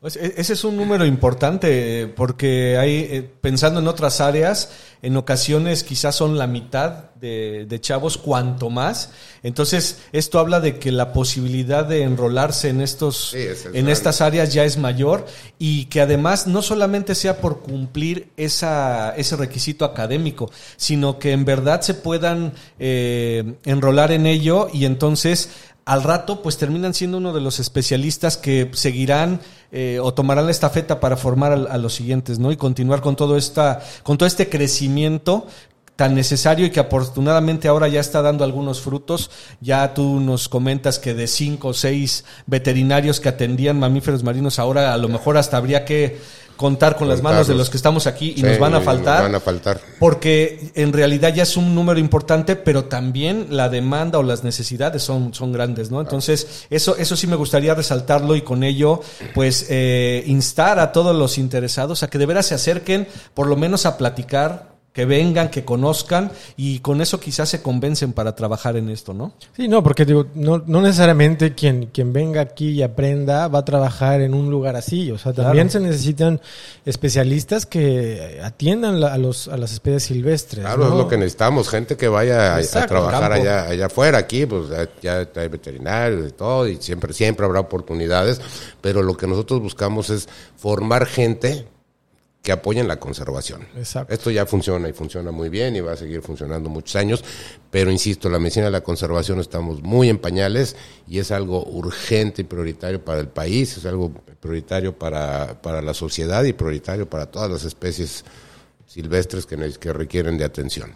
Pues, e, ese es un número importante porque hay, eh, pensando en otras áreas, en ocasiones quizás son la mitad de, chavos, cuanto más. Entonces, esto habla de que la posibilidad de enrolarse en estos, en estas áreas ya es mayor y que además no solamente sea por cumplir esa, ese requisito académico, sino que en verdad se puedan eh, enrolar en ello y entonces al rato pues terminan siendo uno de los especialistas que seguirán eh, o tomarán la estafeta para formar a, los siguientes, ¿no? Y continuar con todo esta, con todo este crecimiento tan necesario y que afortunadamente ahora ya está dando algunos frutos. Ya tú nos comentas que de cinco o seis veterinarios que atendían mamíferos marinos, ahora a lo mejor hasta habría que contar con las manos de los que estamos aquí y nos van a faltar. van a faltar. Porque en realidad ya es un número importante, pero también la demanda o las necesidades son, son grandes, ¿no? Entonces, eso, eso sí me gustaría resaltarlo y con ello, pues, eh, instar a todos los interesados a que de veras se acerquen, por lo menos a platicar que vengan, que conozcan y con eso quizás se convencen para trabajar en esto, ¿no? Sí, no, porque digo, no, no necesariamente quien, quien venga aquí y aprenda va a trabajar en un lugar así, o sea, también se necesitan especialistas que atiendan a, los, a las especies silvestres. Claro, es lo que necesitamos, gente que vaya a, trabajar allá, allá afuera, aquí, pues ya, hay veterinarios y todo, y siempre, siempre habrá oportunidades, pero lo que nosotros buscamos es formar gente que apoyen la conservación. Esto ya funciona y funciona muy bien y va a seguir funcionando muchos años, pero insisto, la medicina de la conservación estamos muy en pañales y es algo urgente y prioritario para el país, es algo prioritario para, para la sociedad y prioritario para todas las especies silvestres que, que requieren de atención.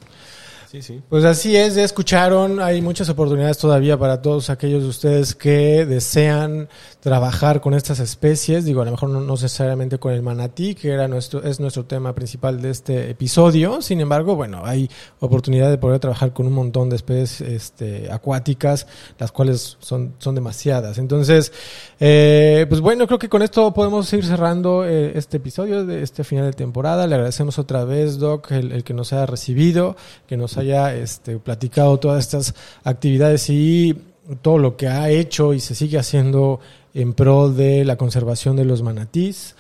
Sí, sí. Pues así es, ya escucharon, hay muchas oportunidades todavía para todos aquellos de ustedes que desean trabajar con estas especies, digo, a lo mejor no, necesariamente con el manatí, que era nuestro, es nuestro tema principal de este episodio, sin embargo, bueno, hay oportunidad de poder trabajar con un montón de especies este, acuáticas, las cuales son, son demasiadas. Entonces, eh, pues bueno, creo que con esto podemos ir cerrando eh, este episodio de este final de temporada. Le agradecemos otra vez, Doc, el, el que nos haya recibido, que nos haya este, platicado todas estas actividades y todo lo que ha hecho y se sigue haciendo en pro de la conservación de los manatís.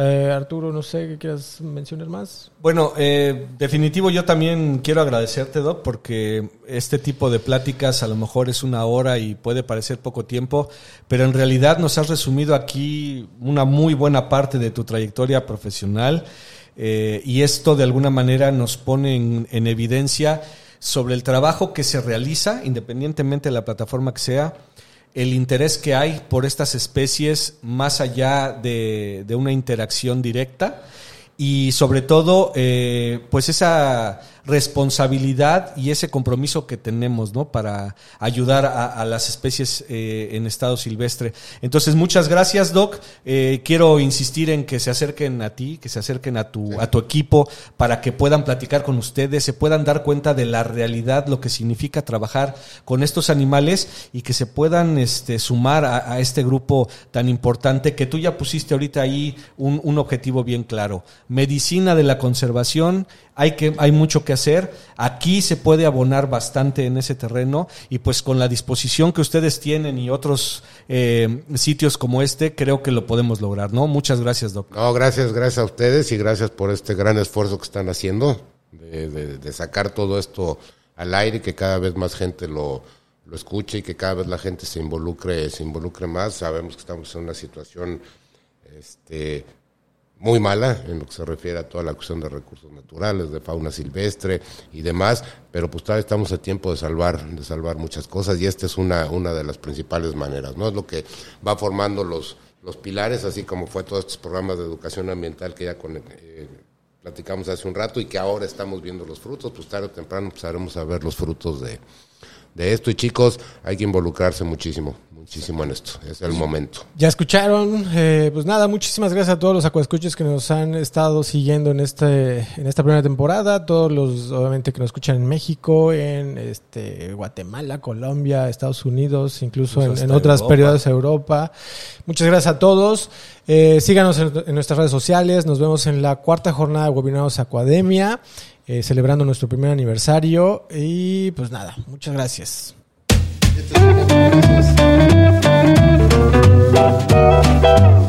Eh, Arturo, no sé qué quieras mencionar más. Bueno, eh, definitivo yo también quiero agradecerte, Doc, porque este tipo de pláticas a lo mejor es una hora y puede parecer poco tiempo, pero en realidad nos has resumido aquí una muy buena parte de tu trayectoria profesional. Eh, y esto de alguna manera nos pone en, evidencia sobre el trabajo que se realiza, independientemente de la plataforma que sea, el interés que hay por estas especies más allá de, una interacción directa y sobre todo, eh, pues esa responsabilidad y ese compromiso que tenemos, ¿no? Para ayudar a, las especies eh, en estado silvestre. Entonces, muchas gracias, Doc. Eh, quiero insistir en que se acerquen a ti, que se acerquen a tu, a tu equipo para que puedan platicar con ustedes, se puedan dar cuenta de la realidad, lo que significa trabajar con estos animales y que se puedan este, sumar a, este grupo tan importante que tú ya pusiste ahorita ahí un, un objetivo bien claro. Medicina de la conservación, hay, que, hay mucho que hacer. Aquí se puede abonar bastante en ese terreno y pues con la disposición que ustedes tienen y otros eh, sitios como este, creo que lo podemos lograr, ¿no? Muchas gracias, doctor. No, gracias, gracias a ustedes y gracias por este gran esfuerzo que están haciendo de, sacar todo esto al aire que cada vez más gente lo, lo escuche y que cada vez la gente se involucre, se involucre más. Sabemos que estamos en una situación este, muy mala en lo que se refiere a toda la cuestión de recursos naturales, de fauna silvestre y demás, pero pues todavía estamos a tiempo de salvar, de salvar muchas cosas y esta es una, una de las principales maneras, ¿no? Es lo que va formando los, los pilares, así como fue todos estos programas de educación ambiental que ya con, eh, platicamos hace un rato y que ahora estamos viendo los frutos, pues tarde o temprano empezaremos a ver los frutos de, de esto y chicos, hay que involucrarse muchísimo muchísimo en esto. Es el momento. Ya escucharon. Eh, pues nada, muchísimas gracias a todos los acuascuchos que nos han estado siguiendo en este en esta primera temporada. Todos los, obviamente, que nos escuchan en México, en este Guatemala, Colombia, Estados Unidos, incluso en, otras periodos de Europa. Muchas gracias a todos. Eh, síganos en, nuestras redes sociales. Nos vemos en la cuarta jornada de Webinarios Academia, eh, celebrando nuestro primer aniversario. Y pues nada, muchas gracias. Estos son los